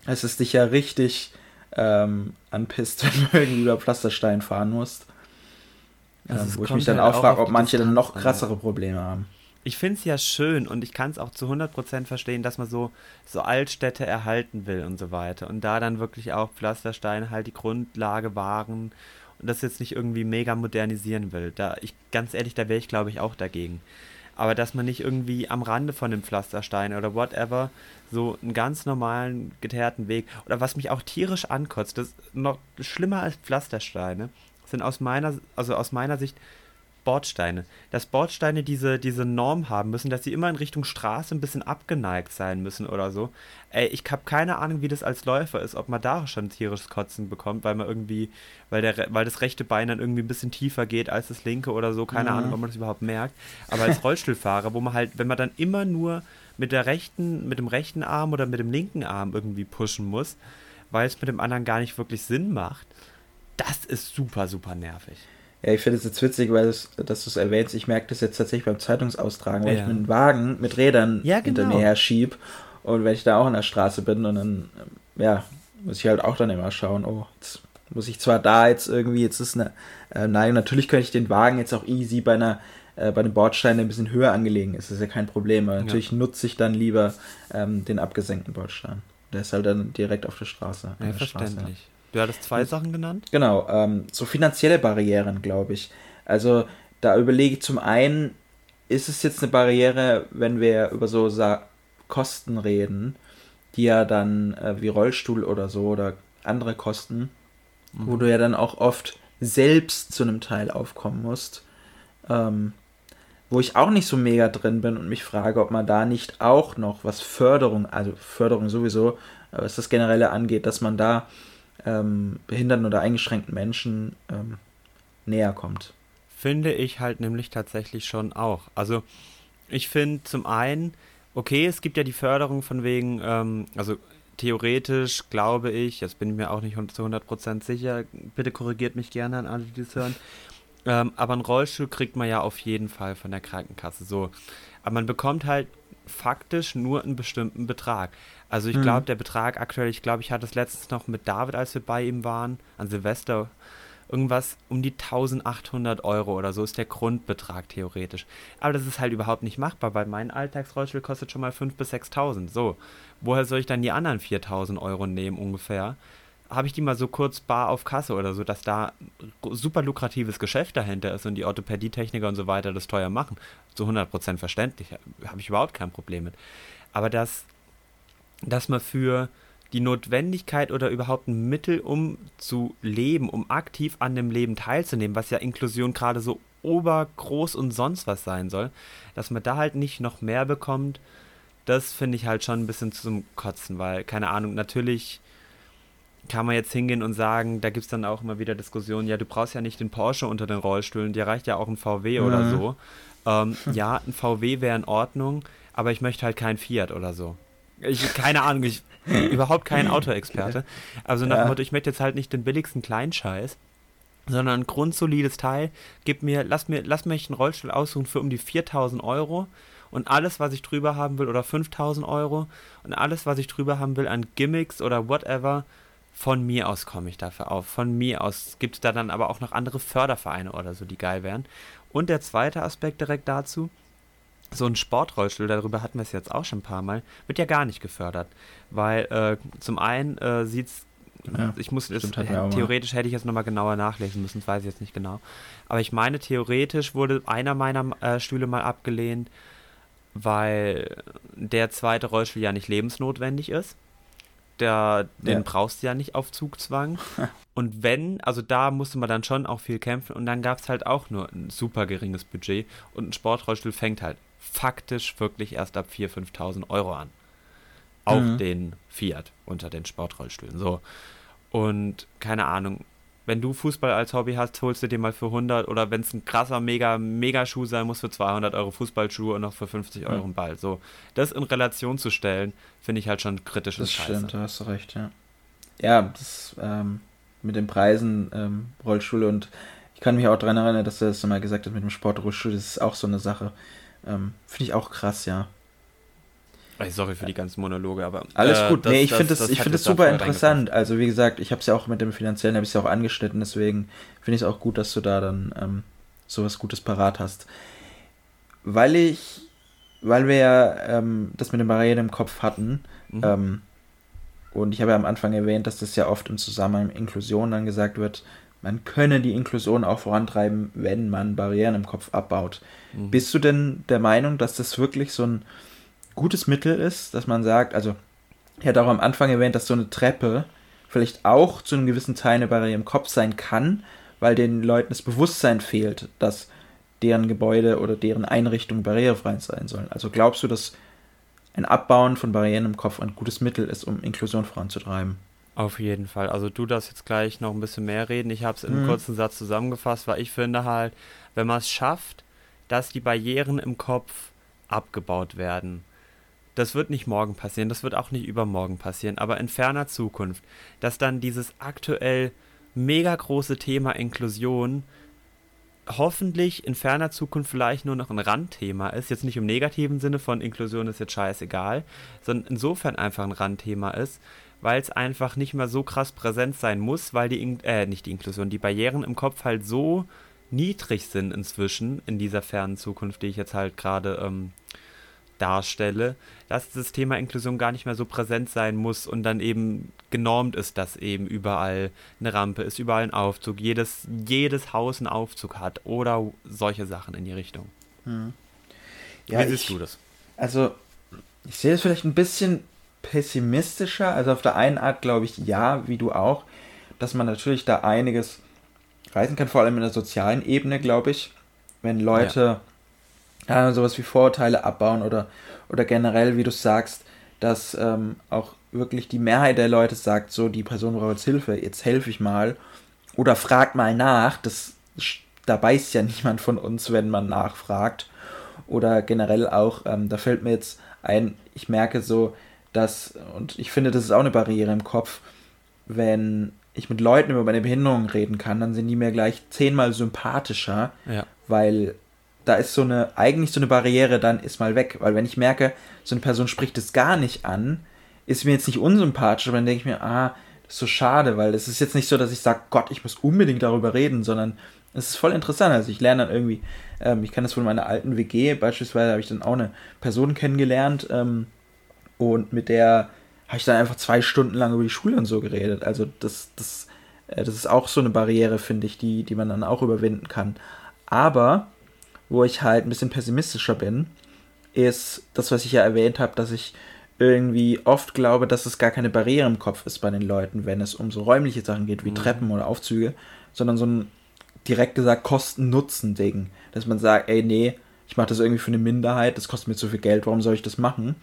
es ist dich ja richtig ähm, anpisst, wenn du irgendwie über Pflasterstein fahren musst. Ähm, wo ich mich dann auch frage, ob manche dann noch krassere Probleme haben ich finde es ja schön und ich kann es auch zu 100% verstehen, dass man so, so Altstädte erhalten will und so weiter. Und da dann wirklich auch Pflastersteine halt die Grundlage waren und das jetzt nicht irgendwie mega modernisieren will. Da ich, ganz ehrlich, da wäre ich glaube ich auch dagegen. aber dass man nicht irgendwie am Rande von dem Pflasterstein oder whatever so einen ganz normalen geteerten Weg oder was mich auch tierisch ankotzt, das ist noch schlimmer als Pflastersteine, sind aus meiner also aus meiner Sicht Bordsteine. Dass Bordsteine diese, diese Norm haben müssen, dass sie immer in Richtung Straße ein bisschen abgeneigt sein müssen oder so. Ey, ich habe keine Ahnung, wie das als Läufer ist, ob man da schon tierisches Kotzen bekommt, weil man irgendwie, weil, der, weil das rechte Bein dann irgendwie ein bisschen tiefer geht als das linke oder so. Keine mhm. Ahnung, ob man das überhaupt merkt. Aber als Rollstuhlfahrer, wo man halt, wenn man dann immer nur mit der rechten, mit dem rechten Arm oder mit dem linken Arm irgendwie pushen muss, weil es mit dem anderen gar nicht wirklich Sinn macht, das ist super, super nervig. Ja, ich finde es jetzt witzig, weil es, dass du es erwähnst. Ich merke das jetzt tatsächlich beim Zeitungsaustragen, weil ja. ich einen Wagen mit Rädern ja, genau. hinter mir her schieb. Und wenn ich da auch in der Straße bin und dann, ja, muss ich halt auch dann immer schauen, oh, jetzt muss ich zwar da jetzt irgendwie, jetzt ist eine äh, Neigung, natürlich könnte ich den Wagen jetzt auch easy bei einer äh, bei einem Bordstein, der ein bisschen höher angelegen ist, das ist ja kein Problem. Aber natürlich ja. nutze ich dann lieber ähm, den abgesenkten Bordstein. Der ist halt dann direkt auf der Straße. Ja, der verständlich. Straße. Du hattest zwei Sachen genannt? Genau, ähm, so finanzielle Barrieren, glaube ich. Also da überlege ich zum einen, ist es jetzt eine Barriere, wenn wir über so Sa Kosten reden, die ja dann äh, wie Rollstuhl oder so oder andere Kosten, mhm. wo du ja dann auch oft selbst zu einem Teil aufkommen musst, ähm, wo ich auch nicht so mega drin bin und mich frage, ob man da nicht auch noch was Förderung, also Förderung sowieso, was das generelle angeht, dass man da ähm, behinderten oder eingeschränkten Menschen ähm, näher kommt. Finde ich halt nämlich tatsächlich schon auch. Also ich finde zum einen, okay, es gibt ja die Förderung von wegen, ähm, also theoretisch glaube ich, jetzt bin ich mir auch nicht zu 100% sicher, bitte korrigiert mich gerne an alle, die das hören, ähm, aber ein Rollstuhl kriegt man ja auf jeden Fall von der Krankenkasse so. Aber man bekommt halt faktisch nur einen bestimmten Betrag. Also ich mhm. glaube, der Betrag aktuell, ich glaube, ich hatte es letztens noch mit David, als wir bei ihm waren, an Silvester, irgendwas um die 1800 Euro oder so ist der Grundbetrag theoretisch. Aber das ist halt überhaupt nicht machbar, weil mein Alltagsrollstuhl kostet schon mal 5.000 bis 6.000. So, woher soll ich dann die anderen 4.000 Euro nehmen ungefähr? Habe ich die mal so kurz bar auf Kasse oder so, dass da super lukratives Geschäft dahinter ist und die Orthopädietechniker und so weiter das teuer machen. Zu 100% verständlich, habe ich überhaupt kein Problem mit. Aber das dass man für die Notwendigkeit oder überhaupt ein Mittel, um zu leben, um aktiv an dem Leben teilzunehmen, was ja Inklusion gerade so obergroß und sonst was sein soll, dass man da halt nicht noch mehr bekommt, das finde ich halt schon ein bisschen zum Kotzen, weil, keine Ahnung, natürlich kann man jetzt hingehen und sagen, da gibt es dann auch immer wieder Diskussionen, ja, du brauchst ja nicht den Porsche unter den Rollstühlen, dir reicht ja auch ein VW mhm. oder so. Ähm, ja, ein VW wäre in Ordnung, aber ich möchte halt kein Fiat oder so. Ich, keine Ahnung, ich überhaupt kein Autoexperte. Also nach ja. dem Motto, ich möchte jetzt halt nicht den billigsten Kleinscheiß, sondern ein grundsolides Teil. Gib mir, lass mir, lass mich einen Rollstuhl aussuchen für um die 4000 Euro und alles, was ich drüber haben will, oder 5000 Euro und alles, was ich drüber haben will an Gimmicks oder whatever, von mir aus komme ich dafür auf. Von mir aus gibt es da dann aber auch noch andere Fördervereine oder so, die geil wären. Und der zweite Aspekt direkt dazu, so ein Sportrollstuhl, darüber hatten wir es jetzt auch schon ein paar Mal, wird ja gar nicht gefördert. Weil äh, zum einen äh, sieht es, ja, ich muss, es, äh, theoretisch hätte ich jetzt nochmal genauer nachlesen müssen, das weiß ich jetzt nicht genau. Aber ich meine, theoretisch wurde einer meiner äh, Stühle mal abgelehnt, weil der zweite Rollstuhl ja nicht lebensnotwendig ist. Der, den ja. brauchst du ja nicht auf Zugzwang. und wenn, also da musste man dann schon auch viel kämpfen und dann gab es halt auch nur ein super geringes Budget und ein Sportrollstuhl fängt halt faktisch wirklich erst ab 4.000, 5.000 Euro an. Auch mhm. den Fiat unter den Sportrollstühlen. So. Und keine Ahnung, wenn du Fußball als Hobby hast, holst du dir mal für 100 oder wenn es ein krasser, mega, mega Schuh sein muss, für 200 Euro Fußballschuhe und noch für 50 Euro einen Ball. So, das in Relation zu stellen, finde ich halt schon kritisch. Das Scheiße. stimmt, da hast du recht, ja. Ja, das ähm, mit den Preisen, ähm, Rollschule und ich kann mich auch daran erinnern, dass du das mal gesagt hast mit dem Sportrollstuhl, das ist auch so eine Sache. Ähm, finde ich auch krass, ja. Sorry für die ganzen Monologe, aber. Alles äh, gut. Das, nee, ich finde das, das, find das super interessant. Also, wie gesagt, ich habe es ja auch mit dem Finanziellen, habe ich ja auch angeschnitten, deswegen finde ich es auch gut, dass du da dann ähm, sowas Gutes parat hast. Weil ich, weil wir ja ähm, das mit den Barrieren im Kopf hatten, mhm. ähm, und ich habe ja am Anfang erwähnt, dass das ja oft im Zusammenhang mit Inklusion dann gesagt wird, man könne die Inklusion auch vorantreiben, wenn man Barrieren im Kopf abbaut. Mhm. Bist du denn der Meinung, dass das wirklich so ein gutes Mittel ist, dass man sagt, also ich hatte auch am Anfang erwähnt, dass so eine Treppe vielleicht auch zu einem gewissen Teil eine Barriere im Kopf sein kann, weil den Leuten das Bewusstsein fehlt, dass deren Gebäude oder deren Einrichtungen barrierefrei sein sollen. Also glaubst du, dass ein Abbauen von Barrieren im Kopf ein gutes Mittel ist, um Inklusion voranzutreiben? Auf jeden Fall. Also du darfst jetzt gleich noch ein bisschen mehr reden. Ich habe es in einem mhm. kurzen Satz zusammengefasst, weil ich finde halt, wenn man es schafft, dass die Barrieren im Kopf abgebaut werden, das wird nicht morgen passieren, das wird auch nicht übermorgen passieren, aber in ferner Zukunft, dass dann dieses aktuell mega große Thema Inklusion hoffentlich in ferner Zukunft vielleicht nur noch ein Randthema ist, jetzt nicht im negativen Sinne von Inklusion ist jetzt scheißegal, sondern insofern einfach ein Randthema ist, weil es einfach nicht mehr so krass präsent sein muss, weil die, äh, nicht die Inklusion, die Barrieren im Kopf halt so niedrig sind inzwischen in dieser fernen Zukunft, die ich jetzt halt gerade ähm, darstelle, dass das Thema Inklusion gar nicht mehr so präsent sein muss und dann eben genormt ist, dass eben überall eine Rampe ist, überall ein Aufzug, jedes, jedes Haus einen Aufzug hat oder solche Sachen in die Richtung. Hm. Ja, Wie siehst ich, du das? Also, ich sehe es vielleicht ein bisschen pessimistischer. Also auf der einen Art glaube ich ja, wie du auch, dass man natürlich da einiges reißen kann, vor allem in der sozialen Ebene, glaube ich. Wenn Leute ja äh, sowas wie Vorurteile abbauen oder, oder generell, wie du sagst, dass ähm, auch wirklich die Mehrheit der Leute sagt, so, die Person braucht jetzt Hilfe, jetzt helfe ich mal. Oder fragt mal nach, das, da beißt ja niemand von uns, wenn man nachfragt. Oder generell auch, ähm, da fällt mir jetzt ein, ich merke so, dass, und ich finde, das ist auch eine Barriere im Kopf, wenn ich mit Leuten über meine Behinderung reden kann, dann sind die mir gleich zehnmal sympathischer, ja. weil da ist so eine, eigentlich so eine Barriere dann ist mal weg. Weil wenn ich merke, so eine Person spricht es gar nicht an, ist mir jetzt nicht unsympathisch, aber dann denke ich mir, ah, das ist so schade, weil es ist jetzt nicht so, dass ich sage, Gott, ich muss unbedingt darüber reden, sondern es ist voll interessant. Also ich lerne dann irgendwie, ähm, ich kann das von meiner alten WG, beispielsweise habe ich dann auch eine Person kennengelernt ähm, und mit der habe ich dann einfach zwei Stunden lang über die Schule und so geredet. Also das, das, äh, das ist auch so eine Barriere, finde ich, die, die man dann auch überwinden kann. Aber wo ich halt ein bisschen pessimistischer bin, ist das, was ich ja erwähnt habe, dass ich irgendwie oft glaube, dass es gar keine Barriere im Kopf ist bei den Leuten, wenn es um so räumliche Sachen geht, wie mhm. Treppen oder Aufzüge, sondern so ein direkt gesagt Kosten-Nutzen-Ding. Dass man sagt, ey, nee, ich mache das irgendwie für eine Minderheit, das kostet mir zu viel Geld, warum soll ich das machen?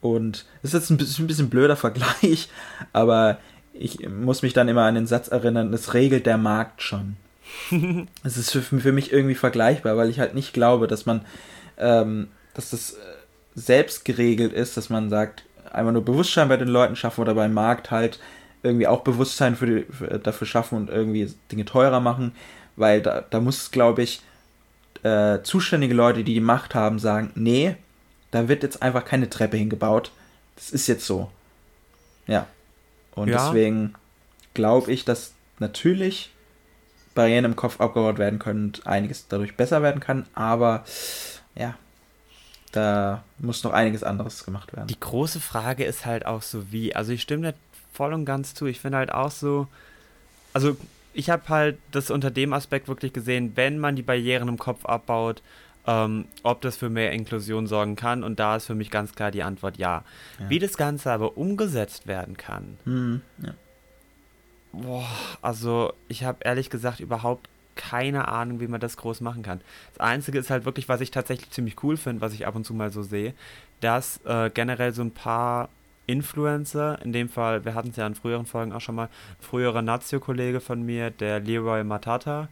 Und das ist jetzt ein bisschen, ein bisschen blöder Vergleich, aber ich muss mich dann immer an den Satz erinnern, das regelt der Markt schon. Es ist für, für, mich irgendwie vergleichbar, weil ich halt nicht glaube, dass man, ähm, dass das äh, selbst geregelt ist, dass man sagt, einmal nur Bewusstsein bei den Leuten schaffen oder beim Markt halt irgendwie auch Bewusstsein für die, für, dafür schaffen und irgendwie Dinge teurer machen, weil da, da muss, glaube ich, äh, zuständige Leute, die die Macht haben, sagen, nee, da wird jetzt einfach keine Treppe hingebaut. Das ist jetzt so. Ja. Und ja. deswegen glaube ich, dass natürlich Barrieren im Kopf abgebaut werden können und einiges dadurch besser werden kann, aber ja, da muss noch einiges anderes gemacht werden. Die große Frage ist halt auch so wie, also ich stimme da voll und ganz zu, ich finde halt auch so, also ich habe halt das unter dem Aspekt wirklich gesehen, wenn man die Barrieren im Kopf abbaut, ähm, ob das für mehr Inklusion sorgen kann. Und da ist für mich ganz klar die Antwort ja. ja. Wie das Ganze aber umgesetzt werden kann, mhm, ja. Boah, also ich habe ehrlich gesagt überhaupt keine Ahnung, wie man das groß machen kann. Das Einzige ist halt wirklich, was ich tatsächlich ziemlich cool finde, was ich ab und zu mal so sehe, dass äh, generell so ein paar Influencer, in dem Fall, wir hatten es ja in früheren Folgen auch schon mal, früherer Nazio-Kollege von mir, der Leroy Matata,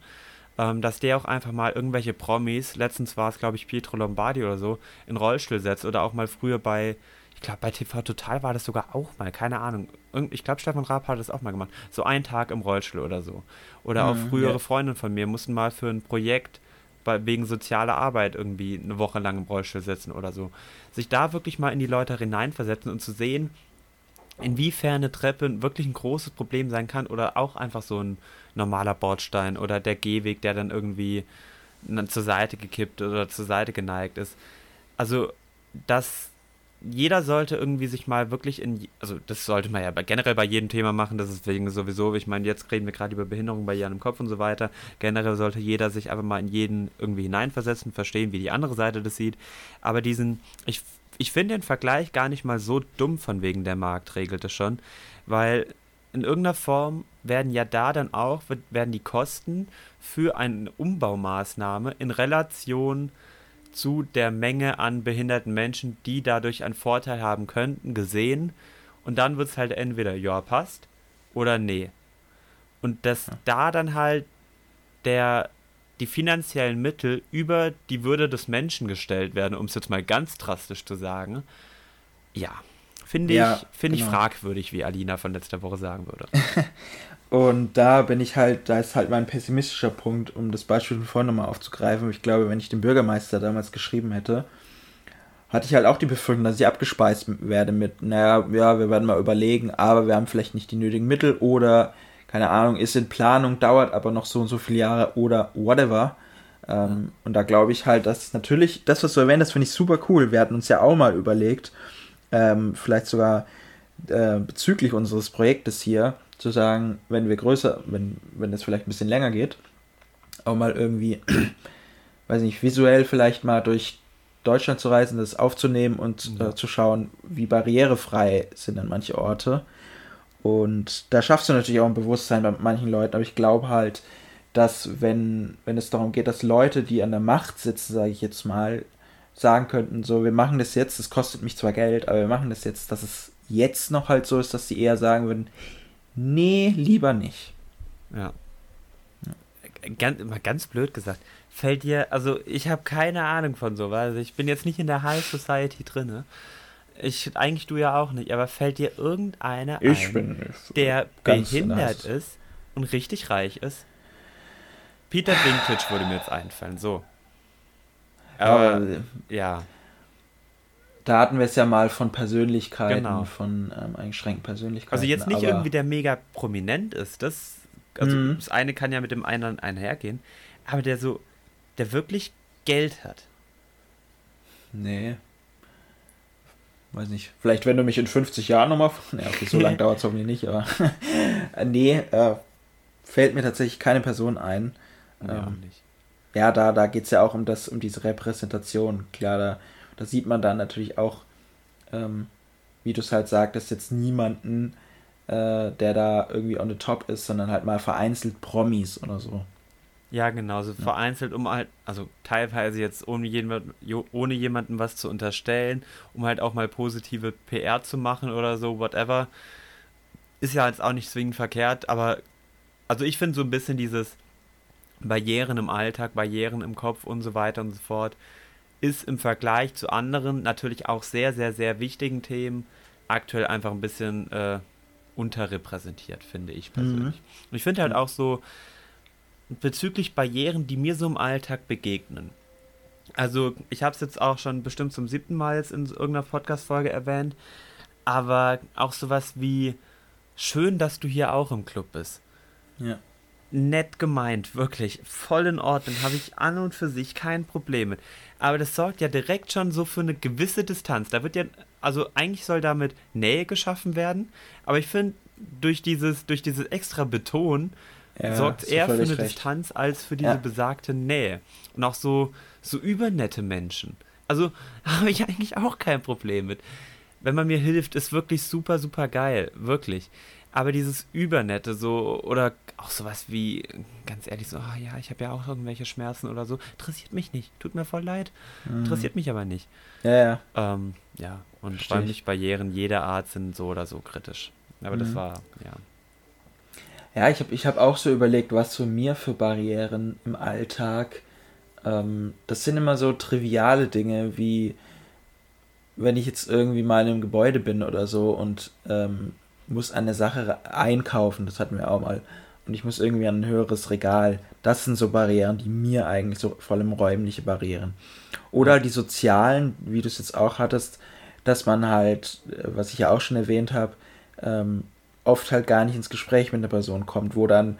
ähm, dass der auch einfach mal irgendwelche Promis, letztens war es glaube ich Pietro Lombardi oder so, in Rollstuhl setzt oder auch mal früher bei ich glaube, bei TV Total war das sogar auch mal, keine Ahnung. Ich glaube, Stefan Raab hat das auch mal gemacht. So einen Tag im Rollstuhl oder so. Oder mhm, auch frühere ja. Freundinnen von mir mussten mal für ein Projekt bei, wegen sozialer Arbeit irgendwie eine Woche lang im Rollstuhl sitzen oder so. Sich da wirklich mal in die Leute hineinversetzen und zu sehen, inwiefern eine Treppe wirklich ein großes Problem sein kann oder auch einfach so ein normaler Bordstein oder der Gehweg, der dann irgendwie zur Seite gekippt oder zur Seite geneigt ist. Also, dass jeder sollte irgendwie sich mal wirklich in, also das sollte man ja generell bei jedem Thema machen, das ist wegen sowieso, ich meine, jetzt reden wir gerade über Behinderung bei Jan im Kopf und so weiter. Generell sollte jeder sich einfach mal in jeden irgendwie hineinversetzen, verstehen, wie die andere Seite das sieht. Aber diesen, ich, ich finde den Vergleich gar nicht mal so dumm von wegen der Markt regelt es schon, weil in irgendeiner Form werden ja da dann auch, werden die Kosten für eine Umbaumaßnahme in Relation zu der Menge an behinderten Menschen, die dadurch einen Vorteil haben könnten, gesehen. Und dann wird es halt entweder ja passt oder nee. Und dass ja. da dann halt der die finanziellen Mittel über die Würde des Menschen gestellt werden, um es jetzt mal ganz drastisch zu sagen, ja, finde ja, ich, find genau. ich fragwürdig, wie Alina von letzter Woche sagen würde. Und da bin ich halt, da ist halt mein pessimistischer Punkt, um das Beispiel von vorhin nochmal aufzugreifen. Ich glaube, wenn ich den Bürgermeister damals geschrieben hätte, hatte ich halt auch die Befürchtung, dass ich abgespeist werde mit, naja, ja, wir werden mal überlegen, aber wir haben vielleicht nicht die nötigen Mittel oder, keine Ahnung, ist in Planung, dauert aber noch so und so viele Jahre oder whatever. Ähm, und da glaube ich halt, dass natürlich, das, was du erwähnt hast, finde ich super cool. Wir hatten uns ja auch mal überlegt, ähm, vielleicht sogar äh, bezüglich unseres Projektes hier, zu sagen, wenn wir größer, wenn, wenn das vielleicht ein bisschen länger geht, auch mal irgendwie, weiß nicht, visuell vielleicht mal durch Deutschland zu reisen, das aufzunehmen und mhm. äh, zu schauen, wie barrierefrei sind dann manche Orte. Und da schaffst du natürlich auch ein Bewusstsein bei manchen Leuten, aber ich glaube halt, dass wenn, wenn es darum geht, dass Leute, die an der Macht sitzen, sage ich jetzt mal, sagen könnten, so, wir machen das jetzt, es kostet mich zwar Geld, aber wir machen das jetzt, dass es jetzt noch halt so ist, dass sie eher sagen würden, Nee, lieber nicht. Ja. ja. Ganz, mal ganz blöd gesagt. Fällt dir, also ich habe keine Ahnung von sowas. Also ich bin jetzt nicht in der High Society drin. Ich, eigentlich du ja auch nicht, aber fällt dir irgendeiner ich ein, bin der behindert ist und richtig reich ist? Peter Dinklage würde mir jetzt einfallen, so. Aber, aber ja da hatten wir es ja mal von Persönlichkeiten, genau. von ähm, eingeschränkten Persönlichkeiten. Also jetzt nicht irgendwie der mega prominent ist, das, also mhm. das eine kann ja mit dem anderen einhergehen, aber der so, der wirklich Geld hat. Nee. Weiß nicht. Vielleicht, wenn du mich in 50 Jahren nochmal. Ja, okay, so lange dauert es hoffentlich nicht, aber. nee, äh, fällt mir tatsächlich keine Person ein. Ja, ähm, ja da, da geht es ja auch um das, um diese Repräsentation. Klar, da da sieht man dann natürlich auch, ähm, wie du es halt sagtest, jetzt niemanden, äh, der da irgendwie on the top ist, sondern halt mal vereinzelt Promis oder so. Ja, genau, so ja. vereinzelt, um halt, also teilweise jetzt ohne, jemand, ohne jemanden was zu unterstellen, um halt auch mal positive PR zu machen oder so, whatever. Ist ja jetzt auch nicht zwingend verkehrt, aber also ich finde so ein bisschen dieses Barrieren im Alltag, Barrieren im Kopf und so weiter und so fort, ist im Vergleich zu anderen natürlich auch sehr, sehr, sehr wichtigen Themen aktuell einfach ein bisschen äh, unterrepräsentiert, finde ich persönlich. Mhm. Und ich finde halt auch so bezüglich Barrieren, die mir so im Alltag begegnen. Also ich habe es jetzt auch schon bestimmt zum siebten Mal jetzt in irgendeiner Podcast-Folge erwähnt, aber auch sowas wie schön, dass du hier auch im Club bist. Ja nett gemeint, wirklich. Voll in Ordnung, habe ich an und für sich kein Problem mit. Aber das sorgt ja direkt schon so für eine gewisse Distanz. Da wird ja, also eigentlich soll damit Nähe geschaffen werden, aber ich finde, durch dieses, durch dieses extra Beton ja, sorgt eher für eine recht. Distanz als für diese ja. besagte Nähe. Und auch so, so übernette Menschen. Also habe ich eigentlich auch kein Problem mit. Wenn man mir hilft, ist wirklich super, super geil. Wirklich. Aber dieses Übernette, so, oder auch sowas wie, ganz ehrlich, so, oh ja, ich habe ja auch irgendwelche Schmerzen oder so, interessiert mich nicht. Tut mir voll leid. Mhm. Interessiert mich aber nicht. Ja, ja. Ähm, ja, und vor allem Barrieren jeder Art sind so oder so kritisch. Aber mhm. das war, ja. Ja, ich habe ich hab auch so überlegt, was für mir für Barrieren im Alltag. Ähm, das sind immer so triviale Dinge, wie wenn ich jetzt irgendwie mal in einem Gebäude bin oder so und ähm, muss eine Sache einkaufen, das hatten wir auch mal, und ich muss irgendwie an ein höheres Regal. Das sind so Barrieren, die mir eigentlich so vor allem räumliche Barrieren. Oder die sozialen, wie du es jetzt auch hattest, dass man halt, äh, was ich ja auch schon erwähnt habe, ähm, oft halt gar nicht ins Gespräch mit einer Person kommt, wo dann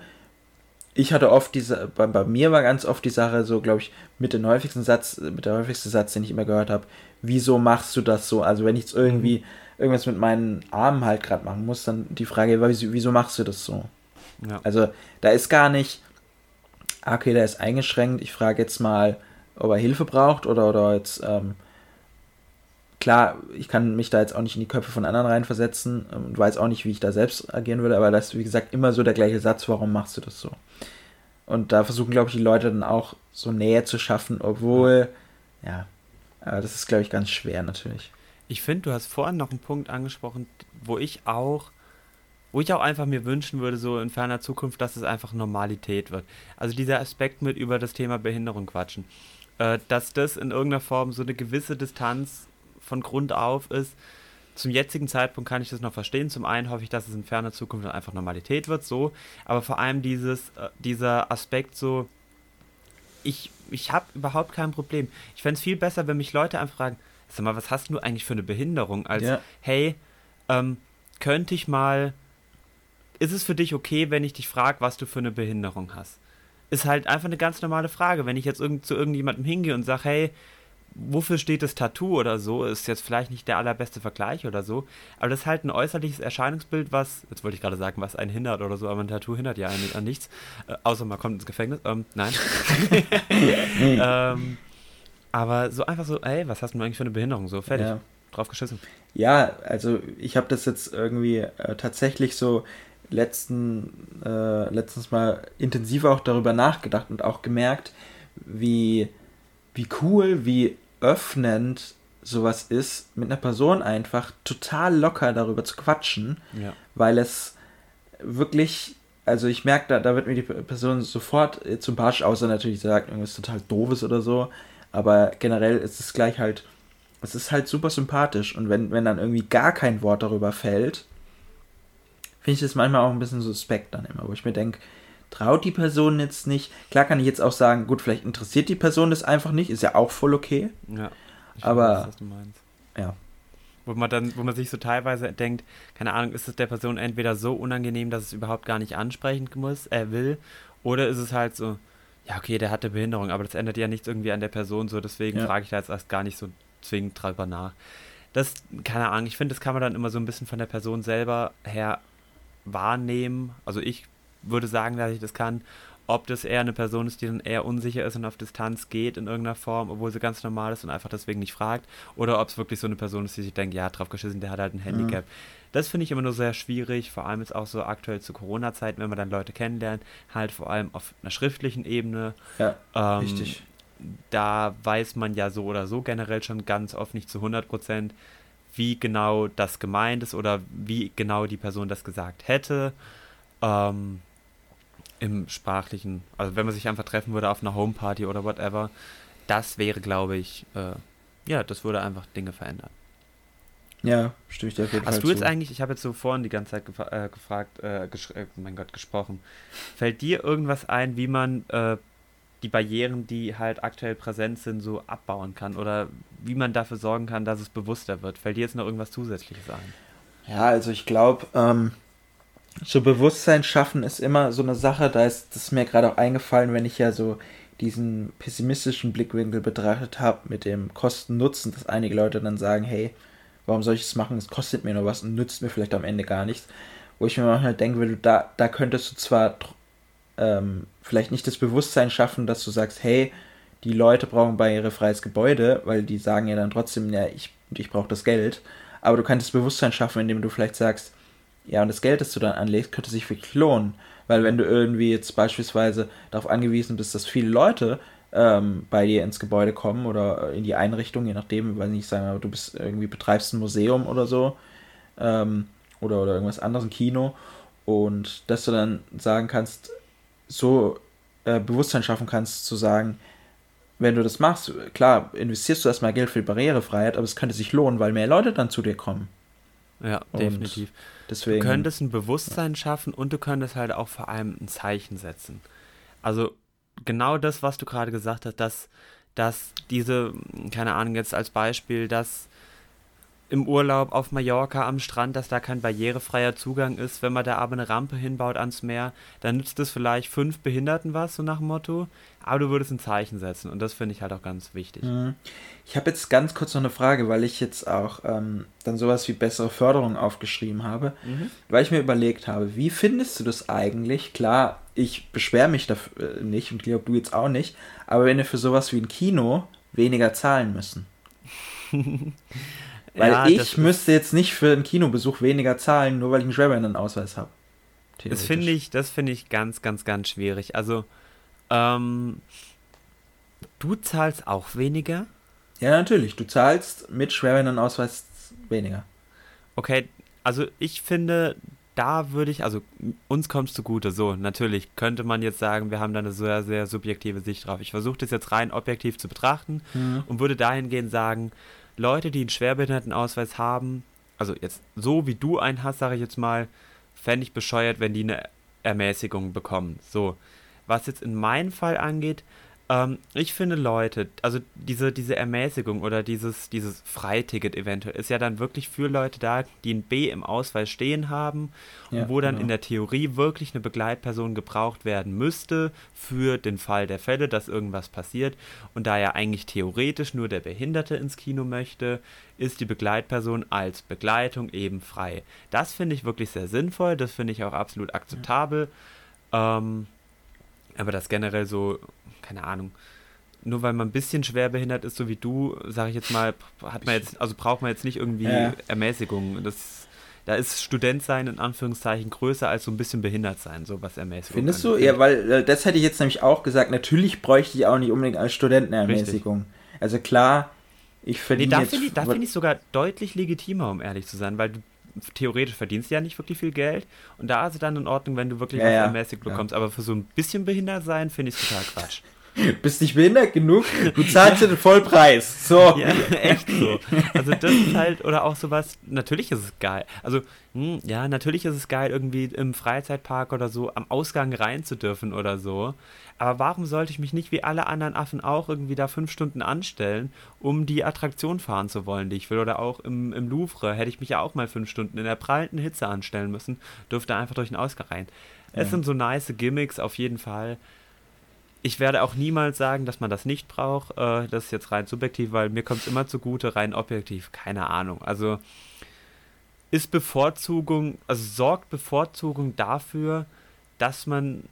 ich hatte oft diese, bei, bei mir war ganz oft die Sache so, glaube ich, mit dem häufigsten Satz, mit der häufigste Satz, den ich immer gehört habe, wieso machst du das so? Also wenn ich jetzt irgendwie irgendwas mit meinen Armen halt gerade machen muss, dann die Frage, wieso, wieso machst du das so? Ja. Also da ist gar nicht, okay, der ist eingeschränkt, ich frage jetzt mal, ob er Hilfe braucht oder, oder jetzt, ähm, klar, ich kann mich da jetzt auch nicht in die Köpfe von anderen reinversetzen und weiß auch nicht, wie ich da selbst agieren würde, aber das ist, wie gesagt, immer so der gleiche Satz, warum machst du das so? Und da versuchen, glaube ich, die Leute dann auch so Nähe zu schaffen, obwohl, ja, aber das ist, glaube ich, ganz schwer natürlich. Ich finde, du hast vorhin noch einen Punkt angesprochen, wo ich auch, wo ich auch einfach mir wünschen würde, so in ferner Zukunft, dass es einfach Normalität wird. Also dieser Aspekt mit über das Thema Behinderung quatschen. Äh, dass das in irgendeiner Form so eine gewisse Distanz von Grund auf ist. Zum jetzigen Zeitpunkt kann ich das noch verstehen. Zum einen hoffe ich, dass es in ferner Zukunft einfach Normalität wird, so. Aber vor allem dieses, äh, dieser Aspekt so, ich, ich habe überhaupt kein Problem. Ich fände es viel besser, wenn mich Leute einfach fragen, sag mal, was hast du eigentlich für eine Behinderung? Als, ja. hey, ähm, könnte ich mal, ist es für dich okay, wenn ich dich frage, was du für eine Behinderung hast? Ist halt einfach eine ganz normale Frage. Wenn ich jetzt irgend, zu irgendjemandem hingehe und sage, hey, wofür steht das Tattoo oder so, ist jetzt vielleicht nicht der allerbeste Vergleich oder so, aber das ist halt ein äußerliches Erscheinungsbild, was, jetzt wollte ich gerade sagen, was einen hindert oder so, aber ein Tattoo hindert ja einen an nichts, äh, außer man kommt ins Gefängnis, ähm, nein. ähm, aber so einfach so, ey, was hast du eigentlich für eine Behinderung, so, fertig, ja. drauf geschissen. Ja, also ich habe das jetzt irgendwie äh, tatsächlich so letzten, äh, letztens mal intensiv auch darüber nachgedacht und auch gemerkt, wie wie cool, wie öffnend sowas ist, mit einer Person einfach total locker darüber zu quatschen, ja. weil es wirklich, also ich merke, da, da wird mir die Person sofort zum Barsch, außer natürlich sagt irgendwas total doofes oder so, aber generell ist es gleich halt, es ist halt super sympathisch und wenn, wenn dann irgendwie gar kein Wort darüber fällt, finde ich das manchmal auch ein bisschen suspekt dann immer, wo ich mir denke, traut die Person jetzt nicht. Klar kann ich jetzt auch sagen, gut, vielleicht interessiert die Person das einfach nicht, ist ja auch voll okay. Ja. aber weiß, was du meinst. Ja. Wo man dann, wo man sich so teilweise denkt, keine Ahnung, ist es der Person entweder so unangenehm, dass es überhaupt gar nicht ansprechen muss, er will, oder ist es halt so, ja, okay, der hatte Behinderung, aber das ändert ja nichts irgendwie an der Person so, deswegen ja. frage ich da jetzt erst gar nicht so zwingend drüber nach. Das, keine Ahnung, ich finde, das kann man dann immer so ein bisschen von der Person selber her wahrnehmen. Also ich würde sagen, dass ich das kann. Ob das eher eine Person ist, die dann eher unsicher ist und auf Distanz geht in irgendeiner Form, obwohl sie ganz normal ist und einfach deswegen nicht fragt. Oder ob es wirklich so eine Person ist, die sich denkt, ja, drauf geschissen, der hat halt ein Handicap. Mhm. Das finde ich immer nur sehr schwierig, vor allem jetzt auch so aktuell zu Corona-Zeiten, wenn man dann Leute kennenlernt, halt vor allem auf einer schriftlichen Ebene. Ja, ähm, richtig. Da weiß man ja so oder so generell schon ganz oft nicht zu 100 Prozent, wie genau das gemeint ist oder wie genau die Person das gesagt hätte. Ähm, im sprachlichen, also wenn man sich einfach treffen würde auf einer Homeparty oder whatever, das wäre, glaube ich, äh, ja, das würde einfach Dinge verändern. Ja, stimme ich dir auf jeden Hast Fall du jetzt zu. eigentlich, ich habe jetzt so vorhin die ganze Zeit gefra äh, gefragt, äh, äh, mein Gott, gesprochen, fällt dir irgendwas ein, wie man äh, die Barrieren, die halt aktuell präsent sind, so abbauen kann oder wie man dafür sorgen kann, dass es bewusster wird? Fällt dir jetzt noch irgendwas Zusätzliches ein? Ja, also ich glaube, ähm, so Bewusstsein schaffen ist immer so eine Sache, da ist das mir gerade auch eingefallen, wenn ich ja so diesen pessimistischen Blickwinkel betrachtet habe mit dem Kosten-Nutzen, dass einige Leute dann sagen, hey, warum soll ich das machen? Es kostet mir nur was und nützt mir vielleicht am Ende gar nichts. Wo ich mir manchmal denke, du, da, da könntest du zwar ähm, vielleicht nicht das Bewusstsein schaffen, dass du sagst, hey, die Leute brauchen barrierefreies Gebäude, weil die sagen ja dann trotzdem, ja, ich, ich brauche das Geld. Aber du kannst das Bewusstsein schaffen, indem du vielleicht sagst, ja, und das Geld, das du dann anlegst, könnte sich wirklich lohnen. Weil wenn du irgendwie jetzt beispielsweise darauf angewiesen bist, dass viele Leute ähm, bei dir ins Gebäude kommen oder in die Einrichtung, je nachdem, ich nicht sagen, du bist irgendwie betreibst ein Museum oder so ähm, oder, oder irgendwas anderes, ein Kino und dass du dann sagen kannst, so äh, Bewusstsein schaffen kannst, zu sagen, wenn du das machst, klar, investierst du erstmal Geld für Barrierefreiheit, aber es könnte sich lohnen, weil mehr Leute dann zu dir kommen. Ja, und definitiv. Deswegen, du könntest ein Bewusstsein ja. schaffen und du könntest halt auch vor allem ein Zeichen setzen. Also genau das, was du gerade gesagt hast, dass, dass diese, keine Ahnung, jetzt als Beispiel, dass im Urlaub auf Mallorca am Strand, dass da kein barrierefreier Zugang ist. Wenn man da aber eine Rampe hinbaut ans Meer, dann nützt das vielleicht fünf Behinderten was, so nach dem Motto. Aber du würdest ein Zeichen setzen und das finde ich halt auch ganz wichtig. Mhm. Ich habe jetzt ganz kurz noch eine Frage, weil ich jetzt auch ähm, dann sowas wie bessere Förderung aufgeschrieben habe, mhm. weil ich mir überlegt habe, wie findest du das eigentlich? Klar, ich beschwere mich dafür äh, nicht und glaube du jetzt auch nicht, aber wenn wir für sowas wie ein Kino weniger zahlen müssen. Weil ja, ich müsste jetzt nicht für einen Kinobesuch weniger zahlen, nur weil ich einen Schwerbehindertenausweis habe. Das finde ich, das ich ganz, ganz, ganz schwierig. Also, ähm, du zahlst auch weniger? Ja, natürlich. Du zahlst mit Schwerbehindertenausweis weniger. Okay, also ich finde, da würde ich, also uns kommt es zugute. So, natürlich könnte man jetzt sagen, wir haben da eine sehr, sehr subjektive Sicht drauf. Ich versuche das jetzt rein objektiv zu betrachten mhm. und würde dahingehend sagen, Leute, die einen Schwerbehindertenausweis haben, also jetzt so wie du einen hast, sage ich jetzt mal, fände ich bescheuert, wenn die eine Ermäßigung bekommen. So, was jetzt in meinem Fall angeht, ähm, ich finde Leute, also diese, diese Ermäßigung oder dieses, dieses Freiticket eventuell ist ja dann wirklich für Leute da, die ein B im Ausweis stehen haben ja, und wo dann genau. in der Theorie wirklich eine Begleitperson gebraucht werden müsste für den Fall der Fälle, dass irgendwas passiert. Und da ja eigentlich theoretisch nur der Behinderte ins Kino möchte, ist die Begleitperson als Begleitung eben frei. Das finde ich wirklich sehr sinnvoll, das finde ich auch absolut akzeptabel. Ja. Ähm, aber das generell so keine Ahnung, nur weil man ein bisschen schwerbehindert ist, so wie du, sage ich jetzt mal, hat man jetzt, also braucht man jetzt nicht irgendwie ja. Ermäßigung. Das, da ist Student sein in Anführungszeichen größer als so ein bisschen behindert sein, so was Ermäßigung. Findest du? Ja, weil äh, das hätte ich jetzt nämlich auch gesagt. Natürlich bräuchte ich auch nicht unbedingt als Student eine Ermäßigung. Richtig. Also klar, ich verdiene. Nee, da finde ich, find ich sogar deutlich legitimer, um ehrlich zu sein, weil du theoretisch verdienst ja nicht wirklich viel Geld und da ist es dann in Ordnung, wenn du wirklich ja, was ja. ermäßigt bekommst. Ja. Aber für so ein bisschen behindert sein, finde ich es total Quatsch. Bist nicht behindert genug? Du zahlst ja. den Vollpreis. So. Ja, echt so. Also das ist halt, oder auch sowas, natürlich ist es geil. Also, hm, ja, natürlich ist es geil, irgendwie im Freizeitpark oder so am Ausgang rein zu dürfen oder so. Aber warum sollte ich mich nicht wie alle anderen Affen auch irgendwie da fünf Stunden anstellen, um die Attraktion fahren zu wollen, die ich will? Oder auch im, im Louvre hätte ich mich ja auch mal fünf Stunden in der prallenden Hitze anstellen müssen, dürfte einfach durch den Ausgang rein. Ja. Es sind so nice Gimmicks auf jeden Fall ich werde auch niemals sagen, dass man das nicht braucht. Äh, das ist jetzt rein subjektiv, weil mir kommt es immer zugute, rein objektiv. Keine Ahnung. Also ist Bevorzugung, also sorgt Bevorzugung dafür, dass man,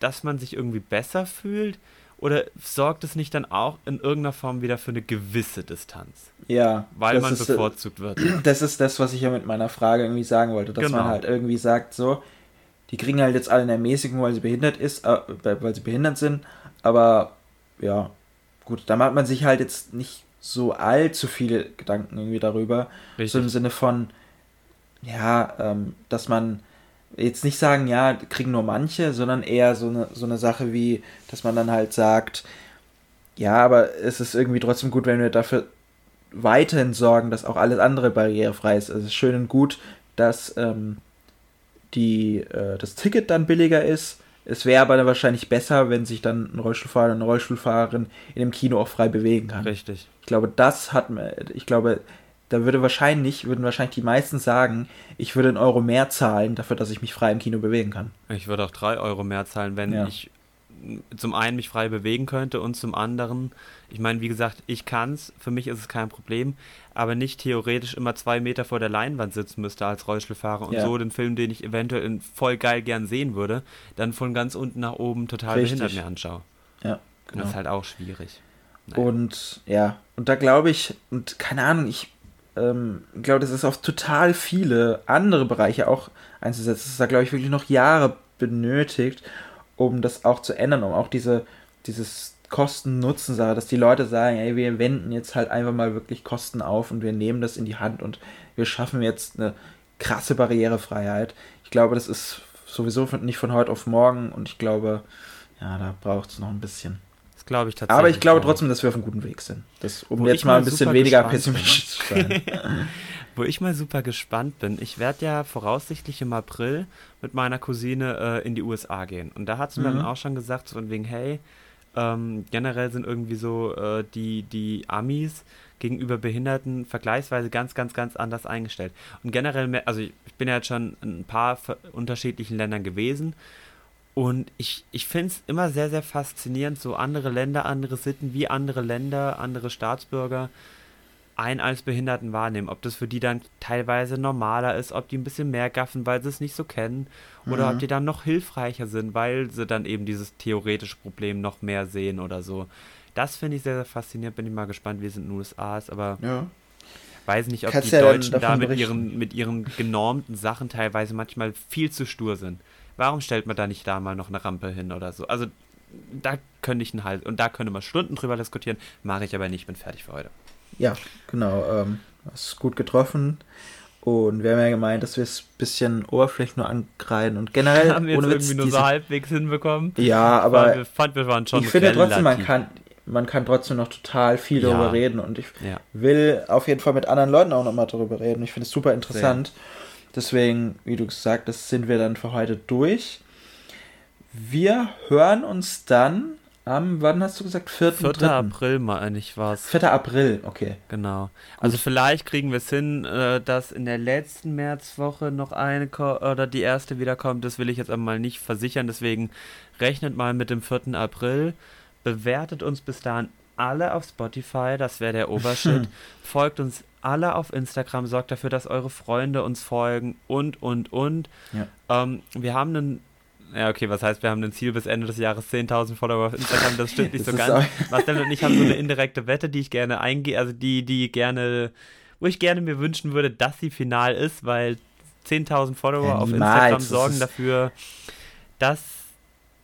dass man sich irgendwie besser fühlt? Oder sorgt es nicht dann auch in irgendeiner Form wieder für eine gewisse Distanz? Ja. Weil man ist, äh, bevorzugt wird. Das ist das, was ich ja mit meiner Frage irgendwie sagen wollte. Dass genau. man halt irgendwie sagt, so, die kriegen halt jetzt alle eine Ermäßigung, weil sie behindert ist, äh, weil sie behindert sind. Aber ja, gut, da macht man sich halt jetzt nicht so allzu viele Gedanken irgendwie darüber. Richtig. So im Sinne von, ja, ähm, dass man jetzt nicht sagen, ja, kriegen nur manche, sondern eher so eine, so eine Sache wie, dass man dann halt sagt, ja, aber es ist irgendwie trotzdem gut, wenn wir dafür weiterhin sorgen, dass auch alles andere barrierefrei ist. Es ist schön und gut, dass ähm, die, äh, das Ticket dann billiger ist. Es wäre aber dann wahrscheinlich besser, wenn sich dann ein Rollstuhlfahrer oder eine Rollstuhlfahrerin in dem Kino auch frei bewegen kann. Richtig. Ich glaube, das hat ich glaube, da würde wahrscheinlich, würden wahrscheinlich die meisten sagen, ich würde einen Euro mehr zahlen dafür, dass ich mich frei im Kino bewegen kann. Ich würde auch drei Euro mehr zahlen, wenn ja. ich zum einen mich frei bewegen könnte und zum anderen, ich meine, wie gesagt, ich kann es, für mich ist es kein Problem, aber nicht theoretisch immer zwei Meter vor der Leinwand sitzen müsste als Rollstuhlfahrer und ja. so den Film, den ich eventuell voll geil gern sehen würde, dann von ganz unten nach oben total Richtig. behindert mir anschaue. Ja, genau. Das ist halt auch schwierig. Naja. Und ja, und da glaube ich, und keine Ahnung, ich ähm, glaube, das ist auf total viele andere Bereiche auch einzusetzen. Das ist da, glaube ich, wirklich noch Jahre benötigt um das auch zu ändern, um auch diese, dieses Kosten-Nutzen-Sache, dass die Leute sagen, ey, wir wenden jetzt halt einfach mal wirklich Kosten auf und wir nehmen das in die Hand und wir schaffen jetzt eine krasse Barrierefreiheit. Ich glaube, das ist sowieso nicht von heute auf morgen und ich glaube, ja, da braucht es noch ein bisschen. Das glaube ich tatsächlich. Aber ich glaube trotzdem, dass wir auf einem guten Weg sind. Das, um Wo jetzt mal ein bisschen weniger pessimistisch zu sein. Wo ich mal super gespannt bin, ich werde ja voraussichtlich im April mit meiner Cousine äh, in die USA gehen. Und da hat sie mhm. mir dann auch schon gesagt, so von wegen, hey, ähm, generell sind irgendwie so äh, die, die Amis gegenüber Behinderten vergleichsweise ganz, ganz, ganz anders eingestellt. Und generell, also ich bin ja jetzt schon in ein paar unterschiedlichen Ländern gewesen und ich, ich finde es immer sehr, sehr faszinierend, so andere Länder, andere Sitten, wie andere Länder, andere Staatsbürger einen als Behinderten wahrnehmen. Ob das für die dann teilweise normaler ist, ob die ein bisschen mehr gaffen, weil sie es nicht so kennen, oder mhm. ob die dann noch hilfreicher sind, weil sie dann eben dieses theoretische Problem noch mehr sehen oder so. Das finde ich sehr, sehr faszinierend. Bin ich mal gespannt, wie es in den USA ist, aber ja. weiß nicht, ob Kannst die ja Deutschen da mit ihren, mit ihren genormten Sachen teilweise manchmal viel zu stur sind. Warum stellt man da nicht da mal noch eine Rampe hin oder so? Also da könnte ich einen Halt und da könnte man Stunden drüber diskutieren, mache ich aber nicht, bin fertig für heute. Ja, genau. Ähm, hast gut getroffen. Und wir haben ja gemeint, dass wir es ein bisschen oberflächlich nur angreifen und generell. Haben wir jetzt irgendwie nur so halbwegs hinbekommen. Ja, aber. Ich fand, wir waren schon Ich finde trotzdem, man kann, man kann trotzdem noch total viel ja. darüber reden und ich ja. will auf jeden Fall mit anderen Leuten auch nochmal darüber reden. Ich finde es super interessant. Sehr. Deswegen, wie du gesagt hast, sind wir dann für heute durch. Wir hören uns dann am, wann hast du gesagt? 4. 4. 3. April, meine ich, war es. 4. April, okay. Genau. Also vielleicht kriegen wir es hin, äh, dass in der letzten Märzwoche noch eine oder die erste wiederkommt. Das will ich jetzt einmal nicht versichern. Deswegen rechnet mal mit dem 4. April. Bewertet uns bis dahin alle auf Spotify, das wäre der Oberschritt. Folgt uns alle auf Instagram, sorgt dafür, dass eure Freunde uns folgen und, und, und. Ja. Ähm, wir haben einen ja, okay, was heißt, wir haben ein Ziel bis Ende des Jahres 10.000 Follower auf Instagram, das stimmt nicht das so ganz. Marcel und ich haben so eine indirekte Wette, die ich gerne eingehe, also die, die gerne, wo ich gerne mir wünschen würde, dass sie final ist, weil 10.000 Follower ja, auf Instagram sorgen dafür, dass,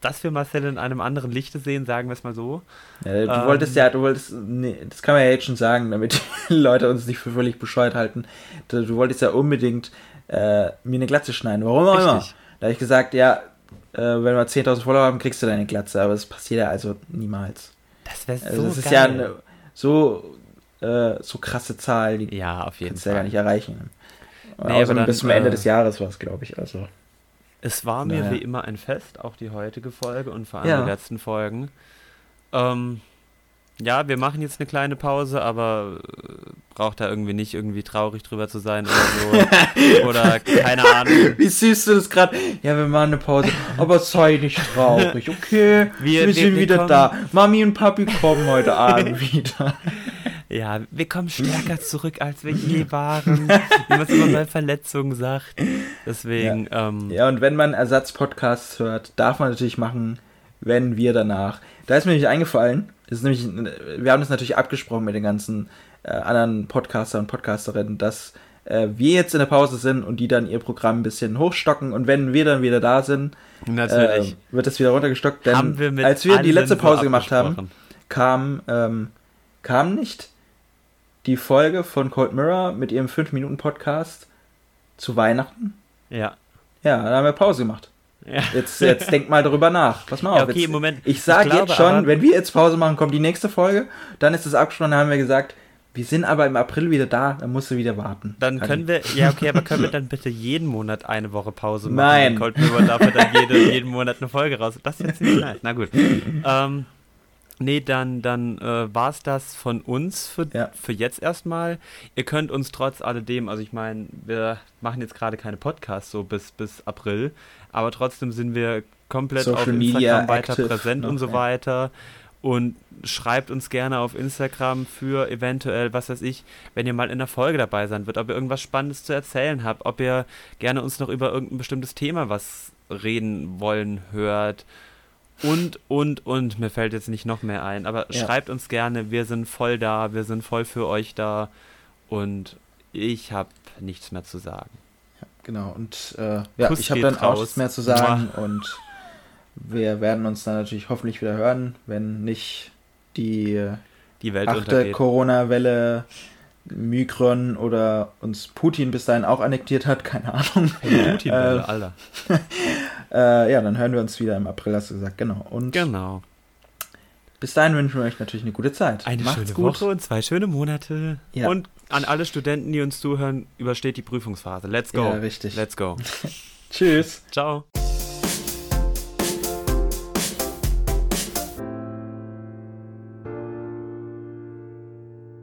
dass wir Marcel in einem anderen Lichte sehen, sagen wir es mal so. Ja, du ähm, wolltest ja, du wolltest, nee, das kann man ja jetzt schon sagen, damit die Leute uns nicht für völlig bescheuert halten. Du, du wolltest ja unbedingt äh, mir eine Glatze schneiden, warum auch immer. Da habe ich gesagt, ja, äh, wenn wir 10.000 Follower haben, kriegst du deine Glatze, aber das passiert ja also niemals. Das wäre also so Das ist geil. ja eine so, äh, so krasse Zahl, die ja, auf jeden kannst du ja gar nicht erreichen. Nee, aber dann, bis zum Ende äh, des Jahres war es, glaube ich. Also. Es war mir naja. wie immer ein Fest, auch die heutige Folge und vor allem ja. die letzten Folgen. Ähm, ja, wir machen jetzt eine kleine Pause, aber äh, braucht da irgendwie nicht irgendwie traurig drüber zu sein oder so. oder keine Ahnung. Wie siehst du das gerade? Ja, wir machen eine Pause, aber sei nicht traurig, okay? Wir, wir sind wir wieder kommen. da. Mami und Papi kommen heute Abend wieder. Ja, wir kommen stärker zurück, als wir je waren. wie man es immer bei Verletzungen sagt. Deswegen. Ja. Ähm, ja, und wenn man Ersatzpodcasts hört, darf man natürlich machen, wenn wir danach. Da ist mir nämlich eingefallen, das ist nämlich, wir haben das natürlich abgesprochen mit den ganzen äh, anderen Podcaster und Podcasterinnen, dass äh, wir jetzt in der Pause sind und die dann ihr Programm ein bisschen hochstocken und wenn wir dann wieder da sind, äh, wird das wieder runtergestockt. Denn wir als wir die letzte Pause gemacht haben, kam, ähm, kam nicht die Folge von Cold Mirror mit ihrem 5-Minuten-Podcast zu Weihnachten. Ja. Ja, da haben wir Pause gemacht. Ja. Jetzt, jetzt denk mal darüber nach. Pass mal ja, auf. Okay, jetzt, Moment. Ich sage jetzt schon, wenn wir jetzt Pause machen, kommt die nächste Folge. Dann ist es abgesprochen, dann haben wir gesagt, wir sind aber im April wieder da, dann musst du wieder warten. Dann können wir, ja okay, aber können wir dann bitte jeden Monat eine Woche Pause machen? Nein. Cold Mirror dafür dann jede, jeden Monat eine Folge raus. Das ist jetzt nicht nice. Na gut. ähm, Nee, dann, dann äh, war es das von uns für, ja. für jetzt erstmal. Ihr könnt uns trotz alledem, also ich meine, wir machen jetzt gerade keine Podcasts so bis, bis April, aber trotzdem sind wir komplett Social auf Instagram weiter präsent noch, und so ja. weiter. Und schreibt uns gerne auf Instagram für eventuell, was weiß ich, wenn ihr mal in der Folge dabei sein wird, ob ihr irgendwas Spannendes zu erzählen habt, ob ihr gerne uns noch über irgendein bestimmtes Thema was reden wollen hört und, und, und, mir fällt jetzt nicht noch mehr ein, aber ja. schreibt uns gerne, wir sind voll da, wir sind voll für euch da und ich habe nichts mehr zu sagen. Ja, genau, und äh, ja, ich habe dann raus. auch nichts mehr zu sagen Mua. und wir werden uns dann natürlich hoffentlich wieder hören, wenn nicht die, die Welt achte Corona-Welle Migron oder uns Putin bis dahin auch annektiert hat, keine Ahnung. Putin, äh, Alter. äh, ja, dann hören wir uns wieder im April, hast du gesagt, genau. Und genau. Bis dahin wünschen wir euch natürlich eine gute Zeit. Eine Macht's schöne gut. Woche und zwei schöne Monate. Ja. Und an alle Studenten, die uns zuhören, übersteht die Prüfungsphase. Let's go. Ja, richtig. Let's go. Tschüss. Ciao.